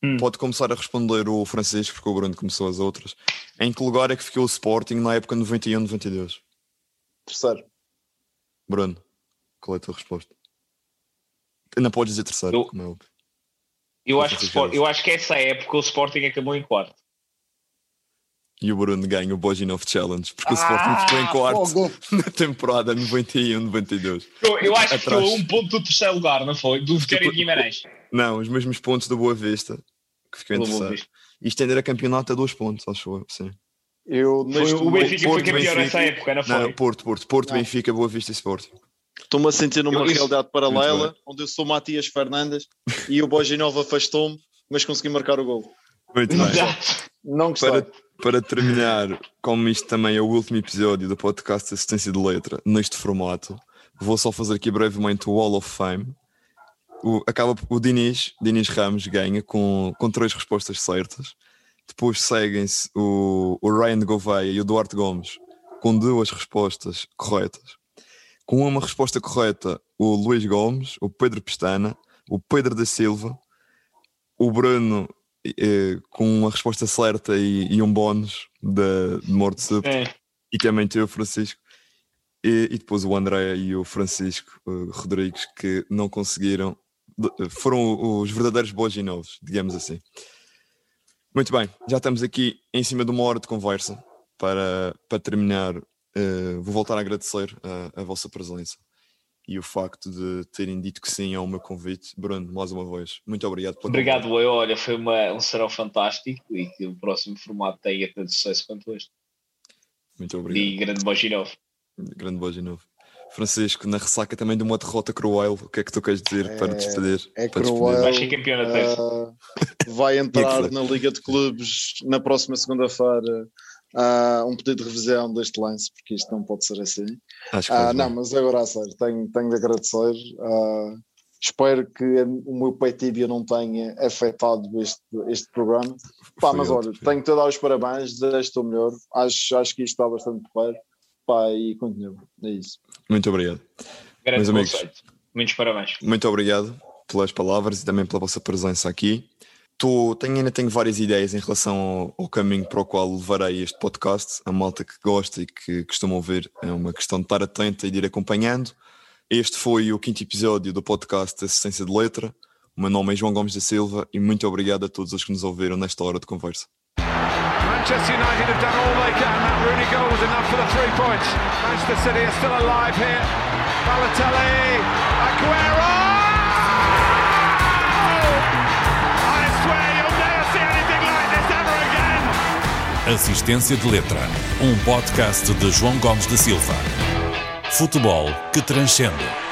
Hum. Pode começar a responder o Francisco, porque o Bruno começou as outras. Em que lugar é que ficou o Sporting na época 91, 92? Terceiro. Bruno, qual é a tua resposta? Não podes dizer terceiro, Eu- como é óbvio. Eu acho, que o Sport- eu acho que essa época o Sporting acabou em quarto. E o Bruno ganha o Boginov Challenge, porque o Ah, Sporting ficou em quarto fogo. na temporada 91, 92. Eu, eu acho que Atrás. ficou um ponto do terceiro lugar, não foi? Do Vitória de Guimarães. Não, os mesmos pontos do Boa Vista, que ficou em terceiro. E estender a campeonato a dois pontos, acho eu, sim. Eu Foi, o Benfica foi campeão Benfica. nessa época, não Não, foi? Porto, Porto, Porto, Não. Benfica, Boa Vista e Sporting. Estou-me a sentir numa Eu- realidade paralela, onde eu sou Matias Fernandes e o Boginov afastou-me, mas consegui marcar o gol. Muito bem. Não gostei. Para, para terminar, como isto também é o último episódio do podcast de Assistência de Letra, neste formato, vou só fazer aqui brevemente o Wall of Fame. O, acaba, o Diniz, Diniz Ramos ganha com, com três respostas certas. Depois seguem-se o, o Ryan Gouveia e o Duarte Gomes com duas respostas corretas. Com uma resposta correta, o Luís Gomes, o Pedro Pestana, o Pedro da Silva, o Bruno eh, com uma resposta certa e, e um bónus de, de morte súbita É. e também tu, Francisco. E, e depois o André e o Francisco eh, Rodrigues que não conseguiram, de- foram os verdadeiros boginovos, digamos assim. Muito bem, já estamos aqui em cima de uma hora de conversa para, para terminar. Eh, vou voltar a agradecer a, a vossa presença e o facto de terem dito que sim ao meu convite. Bruno, mais uma vez, muito obrigado. Pela obrigado, eu. Olha, foi uma, um serão fantástico e que o próximo formato tenha tanto sucesso quanto este. Muito obrigado. E grande Boginov. Grande Boginov. Francisco, na ressaca também de uma derrota cruel, o que é que tu queres dizer é, para despedir? É para cruel. Vai ser campeão na terça. Uh, vai entrar na Liga de Clubes na próxima segunda-feira uh, um pedido de revisão deste lance, porque isto não pode ser assim. Acho que uh, não, mas agora a sério, tenho, tenho de agradecer. Uh, espero que o meu tibia não tenha afetado este, este programa. Pá, mas olha, tenho de dar os parabéns, desejo o melhor. Acho, acho que isto está bastante correto. Pá, e continua. É isso. Muito obrigado. Grande Meus amigos, muitos parabéns. Muito obrigado pelas palavras e também pela vossa presença aqui. Tô, tenho, ainda tenho várias ideias em relação ao, ao, caminho para o qual levarei este podcast. A malta que gosta e que costuma ouvir é uma questão de estar atenta e de ir acompanhando. Este foi o quinto episódio do podcast Assistência de Letra. O meu nome é João Gomes da Silva e muito obrigado a todos os que nos ouviram nesta hora de conversa. Manchester United have done all they can. That Rooney goal was enough for the three points. Manchester City are still alive here. Balotelli, Aguero! Assistência de Letra, um podcast de João Gomes da Silva. Futebol que transcende.